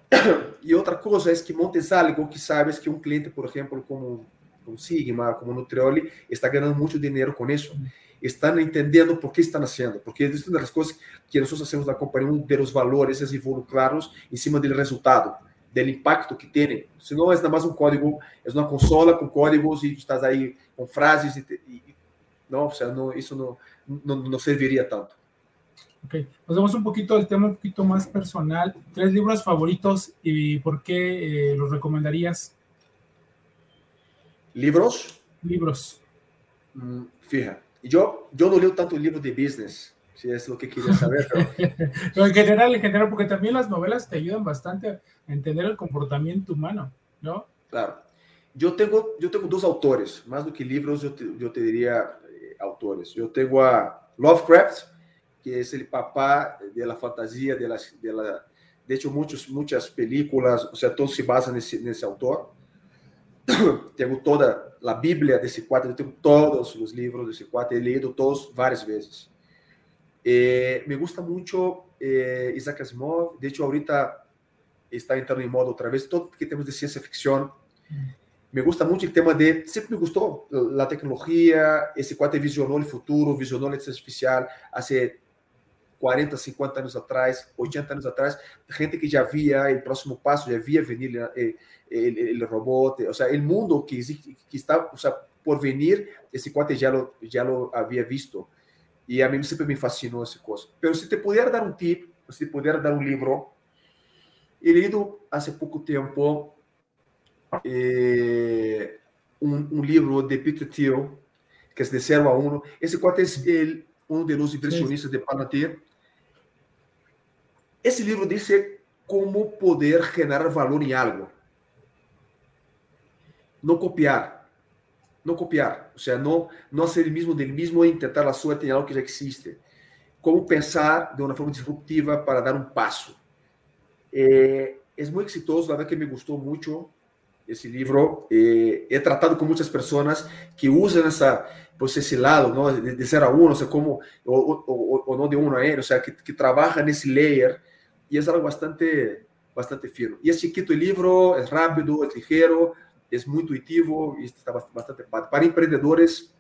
y otra cosa es que montes algo que sabes que un cliente, por ejemplo, como, como Sigma, como Nutrioli, está ganando mucho dinero con eso. Están entendiendo por qué están haciendo, porque es una de las cosas que nosotros hacemos la compañía, de los valores es involucrarlos encima del resultado, del impacto que tiene. Si no es nada más un código, es una consola con códigos tú estás ahí con frases y, y no, o sea, no, eso no, no, no serviría tanto. Ok, pasamos un poquito al tema un poquito más personal. ¿Tres libros favoritos y por qué eh, los recomendarías? ¿Libros? Libros. Mm, fíjate, yo, yo no leo tanto libros de business, si es lo que quieres saber. Pero... en general, en general, porque también las novelas te ayudan bastante a entender el comportamiento humano, ¿no? Claro. Yo tengo, yo tengo dos autores, más do que libros, yo te, yo te diría autores. Eu tenho a Lovecraft, que é o papá da fantasia, de, de, la, de hecho muitos, muitas películas, ou seja, todos se basam nesse, nesse autor. tenho toda a Bíblia desse quadro, eu tenho todos os livros desse quadro, he lido todos várias vezes. Eh, me gusta muito eh, Isaac Asimov, de hecho ahorita está entrando em moda outra vez, todo que temos de ciência ficção me gusta mucho el tema de, siempre me gustó la tecnología, ese cuate visionó el futuro, visionó la inteligencia artificial hace 40, 50 años atrás, 80 años atrás, gente que ya vía el próximo paso, ya vía venir el, el, el robot, o sea, el mundo que, que está o sea, por venir, ese cuate ya lo, ya lo había visto. Y a mí siempre me fascinó esa cosa. Pero si te pudiera dar un tip, si te pudiera dar un libro, he leído hace poco tiempo eh, un, un, libro de Peter Thiel, que es de 0 a 1. Ese cuate es el, uno de los inversionistas de Palantir. Ese libro dice cómo poder generar valor en algo. No copiar. No copiar. O sea, no, no hacer el mismo del mismo e intentar la suerte en algo que ya existe. Cómo pensar de una forma disruptiva para dar un paso. Eh, es muy exitoso, la verdad que me gustó mucho esse livro. Eh, he tratado com muitas pessoas que usam essa, pues, esse lado, de, ser a uno, o sea, como, ou, ou, ou não de uno a ele, ou seja, que, que nesse layer, e é algo bastante, bastante fino. E é chiquito o livro, é rápido, é ligeiro, é muito intuitivo, e está bastante Para emprendedores,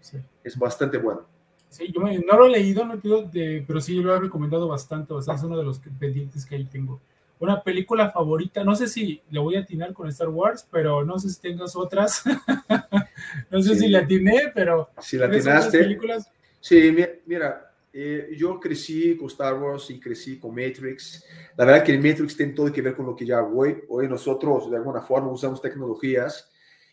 sí. é bastante bueno. Sí, yo me, no lo he leído, no de, pero sí lo he recomendado bastante, sea, es uno de los pendientes que ahí tengo una película favorita. No sé si le voy a atinar con Star Wars, pero no sé si tengas otras. no sé sí. si la atiné, pero. Si la atinaste. Películas? Sí, mira, eh, yo crecí con Star Wars y crecí con Matrix. La verdad que el Matrix tiene todo que ver con lo que ya hago hoy. Hoy nosotros, de alguna forma, usamos tecnologías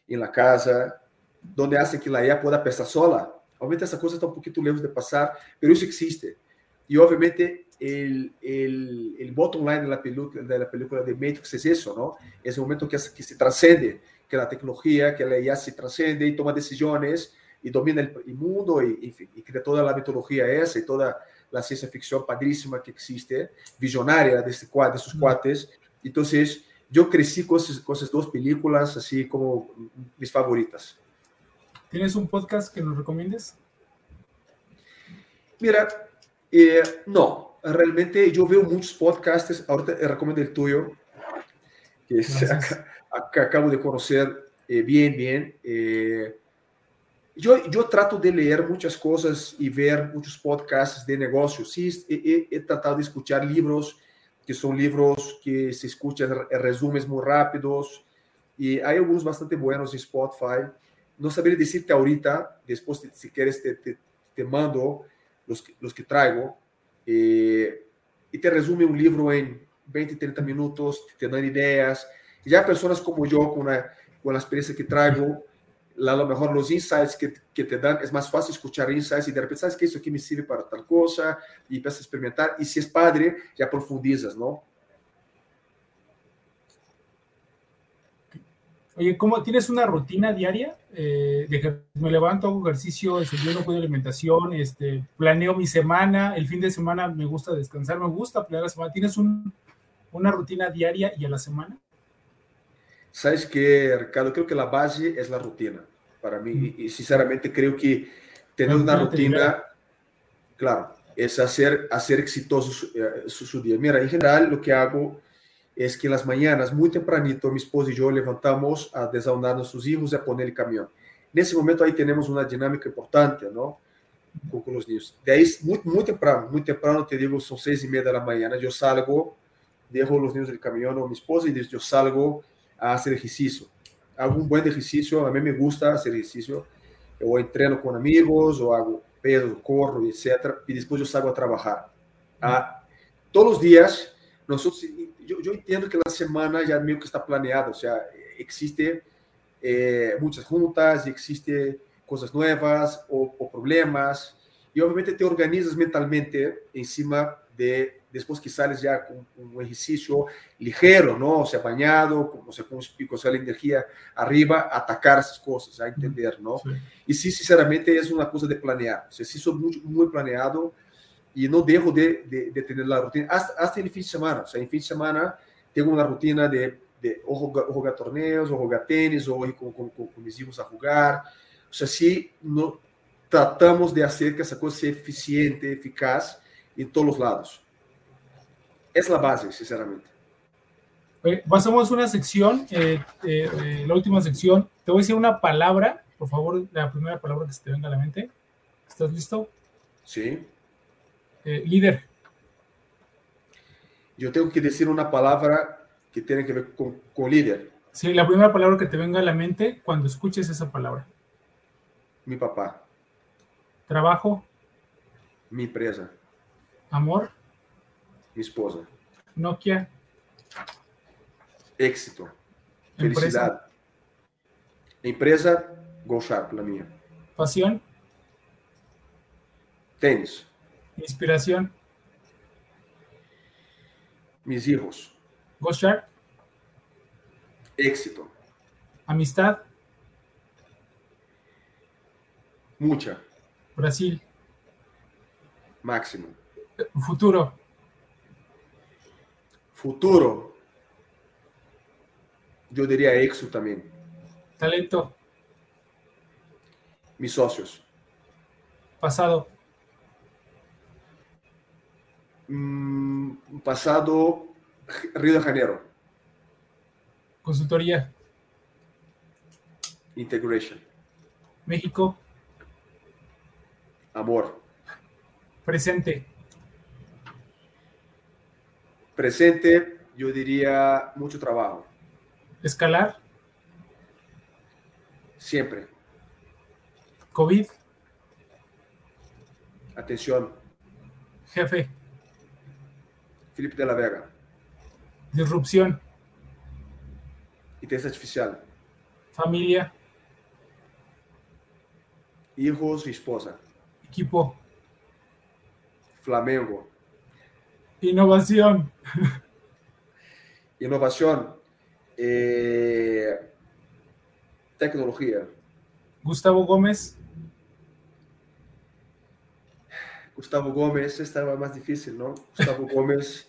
en la casa donde hace que la IA pueda pensar sola. Obviamente essa coisa está um pouquinho lejos de passar, mas isso existe. E obviamente el, el, el bottom line de la, película, de la película de Matrix es eso, ¿no? Es el momento que, que se trascende, que la tecnología, que la IA se trascende y toma decisiones y domina el, el mundo y, y, y, crea toda la mitología esa y toda la ciencia ficción padrísima que existe, visionaria de, este, de sus cuates. Entonces, yo crecí con con esas dos películas así como mis favoritas. ¿Tienes un podcast que nos recomiendes? Mira, eh, no, realmente yo veo muchos podcasts, ahorita recomiendo el tuyo, que es, acá, acá, acabo de conocer eh, bien, bien. Eh, yo, yo trato de leer muchas cosas y ver muchos podcasts de negocios. Sí, he, he, he tratado de escuchar libros que son libros que se escuchan resúmenes muy rápidos y hay algunos bastante buenos en Spotify. No sabría decirte ahorita, después si quieres te, te, te mando los, los que traigo eh, y te resume un libro en 20, 30 minutos, te dan ideas. Ya personas como yo, con la, con la experiencia que traigo, a lo mejor los insights que, que, te dan, es más fácil escuchar insights y de repente, ¿sabes que Eso aquí me sirve para tal cosa y empiezas a experimentar. Y si es padre, ya profundizas, ¿no? Oye, ¿cómo tienes una rutina diaria? Eh, de que me levanto, hago ejercicio, desayuno, cuido alimentación, este, planeo mi semana, el fin de semana me gusta descansar, me gusta planear la semana. ¿Tienes un, una rutina diaria y a la semana? Sabes que, Ricardo, creo que la base es la rutina para mí. Y, sinceramente creo que tener una rutina, claro, es hacer, hacer exitoso su, eh, su, su, día. Mira, en general lo que hago es que en las mañanas, muy tempranito, mi esposa y yo levantamos a desayunar a nuestros hijos y a poner el camión. En ese momento ahí tenemos una dinámica importante, ¿no? Con, con los niños. De ahí, muy, muy temprano, muy temprano, te digo, son seis y media de la mañana, yo salgo, dejo los niños del camión o mi esposa y yo salgo a hacer ejercicio. Hago un buen ejercicio, a mí me gusta hacer ejercicio. Yo entreno con amigos, o hago peso, corro, etc. Y después yo salgo a trabajar. Ah, todos los días, nosotros, yo, yo, entiendo que la semana ya medio que está planeada, o sea, existe eh, muchas juntas y existe cosas nuevas o, o problemas. Y obviamente te organizas mentalmente encima de después sales ya con un ejercicio ligero, ¿no? O sea, bañado, como se con o sea, la energía arriba, atacar esas cosas, a entender, ¿no? Sí. Y sí, sinceramente, es una cosa de planear. O sea, sí soy muy, muy planeado y no dejo de, de, de, tener la rutina, hasta, hasta el fin de semana. O sea, en fin de semana tengo una rutina de, de o, jugar, torneos, o jugar tenis, o ir con, con, con, mis hijos a jugar. O sea, sí, no, tratamos de hacer que esa cosa sea eficiente, eficaz en todos los lados. Es la base, sinceramente. Oye, pasamos una sección, eh, eh, eh, la última sección. Te voy a decir una palabra, por favor, la primera palabra que se te venga a la mente. ¿Estás listo? Sí. líder. Yo tengo que decir una palabra que tiene que ver con, con líder. Sí, la primera palabra que te venga a la mente cuando escuches esa palabra. Mi papá. Trabajo. Mi empresa. Amor. Mi esposa. Nokia. Éxito. Felicidad. Empresa, Empresa Go Sharp, la mía. Pasión. Tenis. Inspiración. Mis hijos. Go Sharp. Éxito. Amistad. Mucha. Brasil. Máximo. Futuro. Futuro. Yo diría éxito también. Talento. Mis socios. Pasado. Mm, pasado, Río de Janeiro. Consultoría. Integration. México. Amor. Presente. Presente, yo diría mucho trabajo. Escalar. Siempre. COVID. Atención. Jefe. Felipe de la Vega. Disrupción. Inteligencia artificial. Familia. Hijos y esposa. Equipo. Flamengo. Innovación. Innovación. Eh, tecnología. Gustavo Gómez. Gustavo Gómez, esta era más difícil, ¿no? Gustavo Gómez,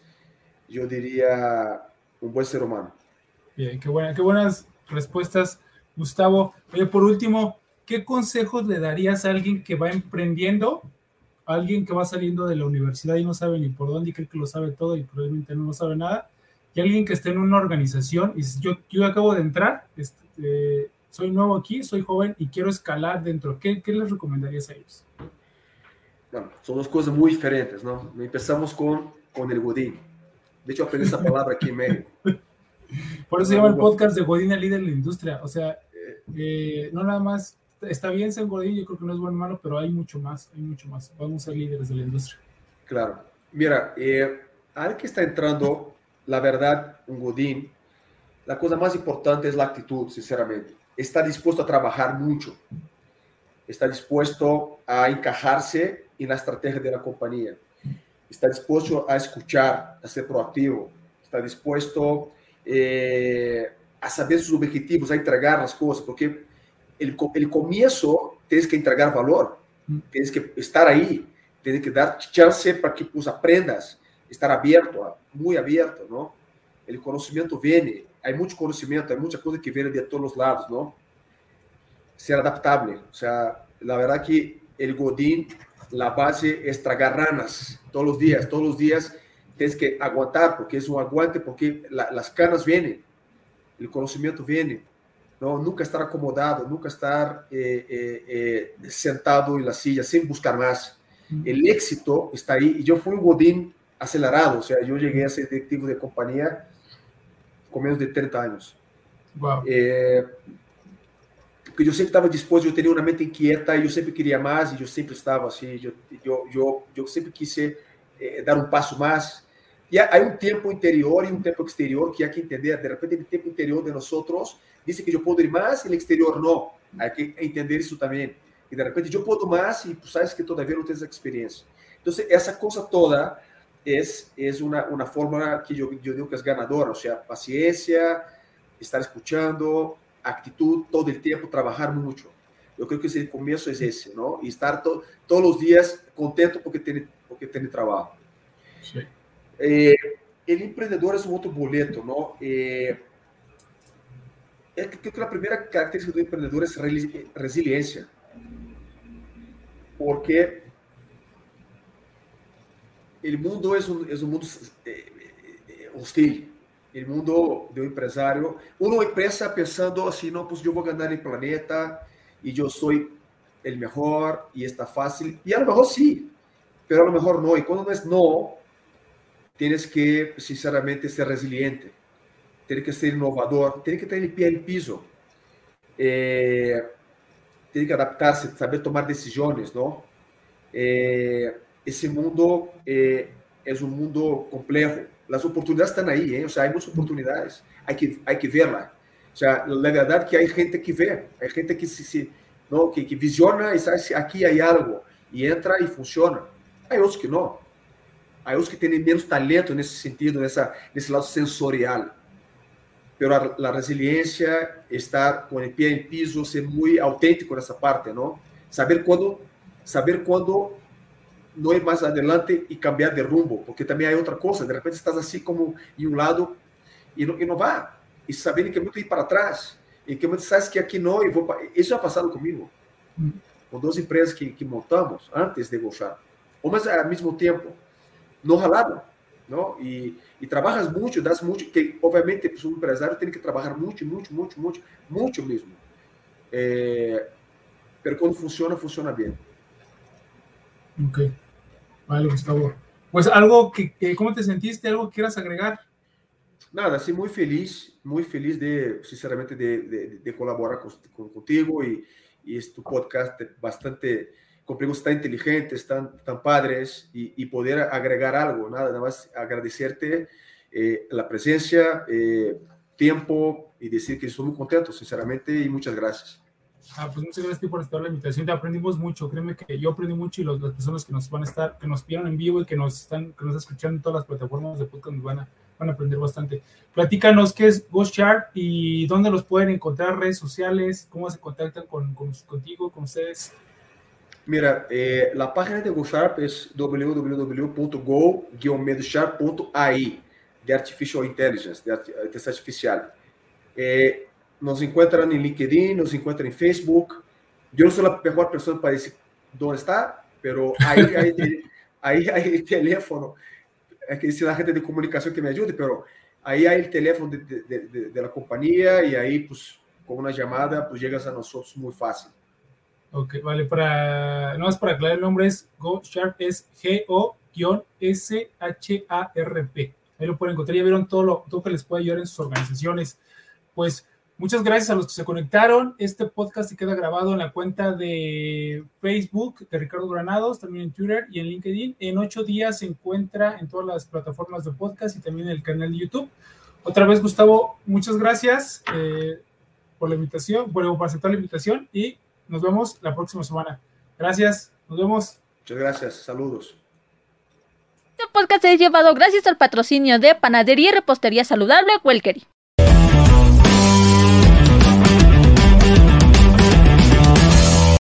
yo diría un buen ser humano. Bien, qué, buena, qué buenas respuestas, Gustavo. Oye, por último, ¿qué consejos le darías a alguien que va emprendiendo alguien que va saliendo de la universidad y no sabe ni por dónde y cree que lo sabe todo y probablemente no lo sabe nada, y alguien que esté en una organización y dice, yo, yo acabo de entrar, este, eh, soy nuevo aquí, soy joven y quiero escalar dentro, ¿qué, qué les recomendarías a ellos? Bueno, son dos cosas muy diferentes, ¿no? Empezamos con, con el Godín. De hecho, aprendí esa palabra aquí en México. Por eso se llama el podcast de Godín, el líder de la industria. O sea, eh, no nada más, está bien ser Godín, yo creo que no es bueno o malo, pero hay mucho más, hay mucho más. Vamos a ser líderes de la industria. Claro. Mira, eh, al que está entrando, la verdad, un Godín, la cosa más importante es la actitud, sinceramente. Está dispuesto a trabajar mucho. Está dispuesto a encajarse en la estrategia de la compañía. Está dispuesto a escuchar, a ser proactivo. Está dispuesto eh, a saber sus objetivos, a entregar las cosas, porque el, el comienzo tienes que entregar valor, tienes que estar ahí, tienes que dar chance para que pues, aprendas, estar abierto, muy abierto, ¿no? El conocimiento viene, hay mucho conocimiento, hay mucha cosa que viene de todos los lados, ¿no? Ser adaptable, o sea, la verdad que el Godín, la base es tragar ranas todos los días, todos los días tienes que aguantar, porque es un aguante, porque la, las canas vienen, el conocimiento viene, ¿no? Nunca estar acomodado, nunca estar eh, eh, eh, sentado en la silla, sin buscar más. El éxito está ahí, y yo fui un godín acelerado, o sea, yo llegué a ser directivo de compañía con menos de 30 años. Wow. porque yo siempre estaba dispuesto, yo tenía una mente inquieta, y yo siempre quería más, y yo siempre estaba así, yo, yo, yo, yo siempre quise dar un paso más, y hay un tiempo interior y un tiempo exterior que hay que entender. De repente, el tiempo interior de nosotros dice que yo puedo ir más y el exterior no. Hay que entender eso también. Y de repente yo puedo más y tú sabes que todavía no tienes experiencia. Entonces, esa cosa toda es, es una, una fórmula que yo, yo digo que es ganadora. O sea, paciencia, estar escuchando, actitud todo el tiempo, trabajar mucho. Yo creo que el comienzo es ese, ¿no? Y estar to, todos los días contento porque tiene, porque tiene trabajo. Sí. Eh, el empreendedor es un otro boleto, ¿no? Eh, creo que la primera característica del emprendedor es resiliencia. Porque el mundo es un, es un mundo eh, hostil. El mundo de un empresario, uno empieza pensando así, no, pues yo voy a ganar el planeta y yo soy el mejor y está fácil. Y a lo mejor sí, pero a lo mejor no. Y cuando no es no, tienes que, sinceramente, ser resiliente, tienes que ser innovador, tienes que tener el pie en el piso, eh, tienes que adaptarse, saber tomar decisiones, ¿no? Eh, ese mundo eh, es un mundo complejo. Las oportunidades están ahí, ¿eh? o sea, hay muchas oportunidades, hay que, hay que verla. O sea, la verdad que hay gente que ve, hay gente que, se, ¿no? que, que visiona y sabe si aquí hay algo, y entra y funciona. Hay otros que no. Hay otros que tienen menos talento en ese sentido, en ese lado sensorial. Pero la resiliencia, estar con el pie en el piso, ser muy auténtico en esa parte, ¿no? Saber cuándo, saber cuándo no ir más adelante y cambiar de rumbo, porque también hay otra cosa. De repente estás así como en un lado y no, y no va. Y sabiendo que mucho ir para atrás. Y que muchas sabes que aquí no, y vou, eso ha pasado conmigo. Con dos empresas que, que montamos antes de Gosha. O más al mismo tiempo no ralaram, ¿no? Y, y, trabajas mucho, das mucho, que obviamente pues, un empresario tiene que trabajar mucho, mucho, mucho, mucho, mucho mismo. Eh, pero cuando funciona, funciona bien. Ok, vale, Gustavo. Pues algo que, que ¿cómo te sentiste? ¿Algo que quieras agregar? Nada, sí, muy feliz, muy feliz de, sinceramente, de, de, de colaborar con, con, contigo y, y es tu podcast bastante con preguntas tan inteligentes, tan, tan padres y, y, poder agregar algo, nada, nada más agradecerte eh, la presencia, eh, tiempo y decir que estoy muy contento, sinceramente, y muchas gracias. Ah, pues muchas gracias por estar la invitación, te aprendimos mucho, créeme que yo aprendí mucho y los, las personas que nos van a estar, que nos vieron en vivo y que nos están, que nos están escuchando en todas las plataformas de podcast nos van a, van a aprender bastante. Platícanos qué es Ghost Sharp y dónde los pueden encontrar, redes sociales, cómo se contactan con, con contigo, con ustedes. Mira, eh, la página de GoSharp es www.go-sharp.ai, de Artificial Intelligence, de inteligencia artificial. Eh, nos encuentran en LinkedIn, nos encuentran en Facebook. Yo no soy la mejor persona para decir dónde está, pero ahí hay, ahí hay el teléfono. Hay que a la gente de comunicación que me ayude, pero ahí hay el teléfono de, de, de, de la compañía y ahí, pues, con una llamada, pues llegas a nosotros muy fácil. Ok, vale, para, no más para aclarar el nombre es Go Sharp, es G-O-S-H-A-R-P. Ahí lo pueden encontrar. Ya vieron todo lo todo que les puede ayudar en sus organizaciones. Pues muchas gracias a los que se conectaron. Este podcast se queda grabado en la cuenta de Facebook de Ricardo Granados, también en Twitter y en LinkedIn. En ocho días se encuentra en todas las plataformas de podcast y también en el canal de YouTube. Otra vez, Gustavo, muchas gracias eh, por la invitación, por, por aceptar la invitación y nos vemos la próxima semana. Gracias, nos vemos. Muchas gracias, saludos. Este podcast es llevado gracias al patrocinio de Panadería y Repostería Saludable Welkery.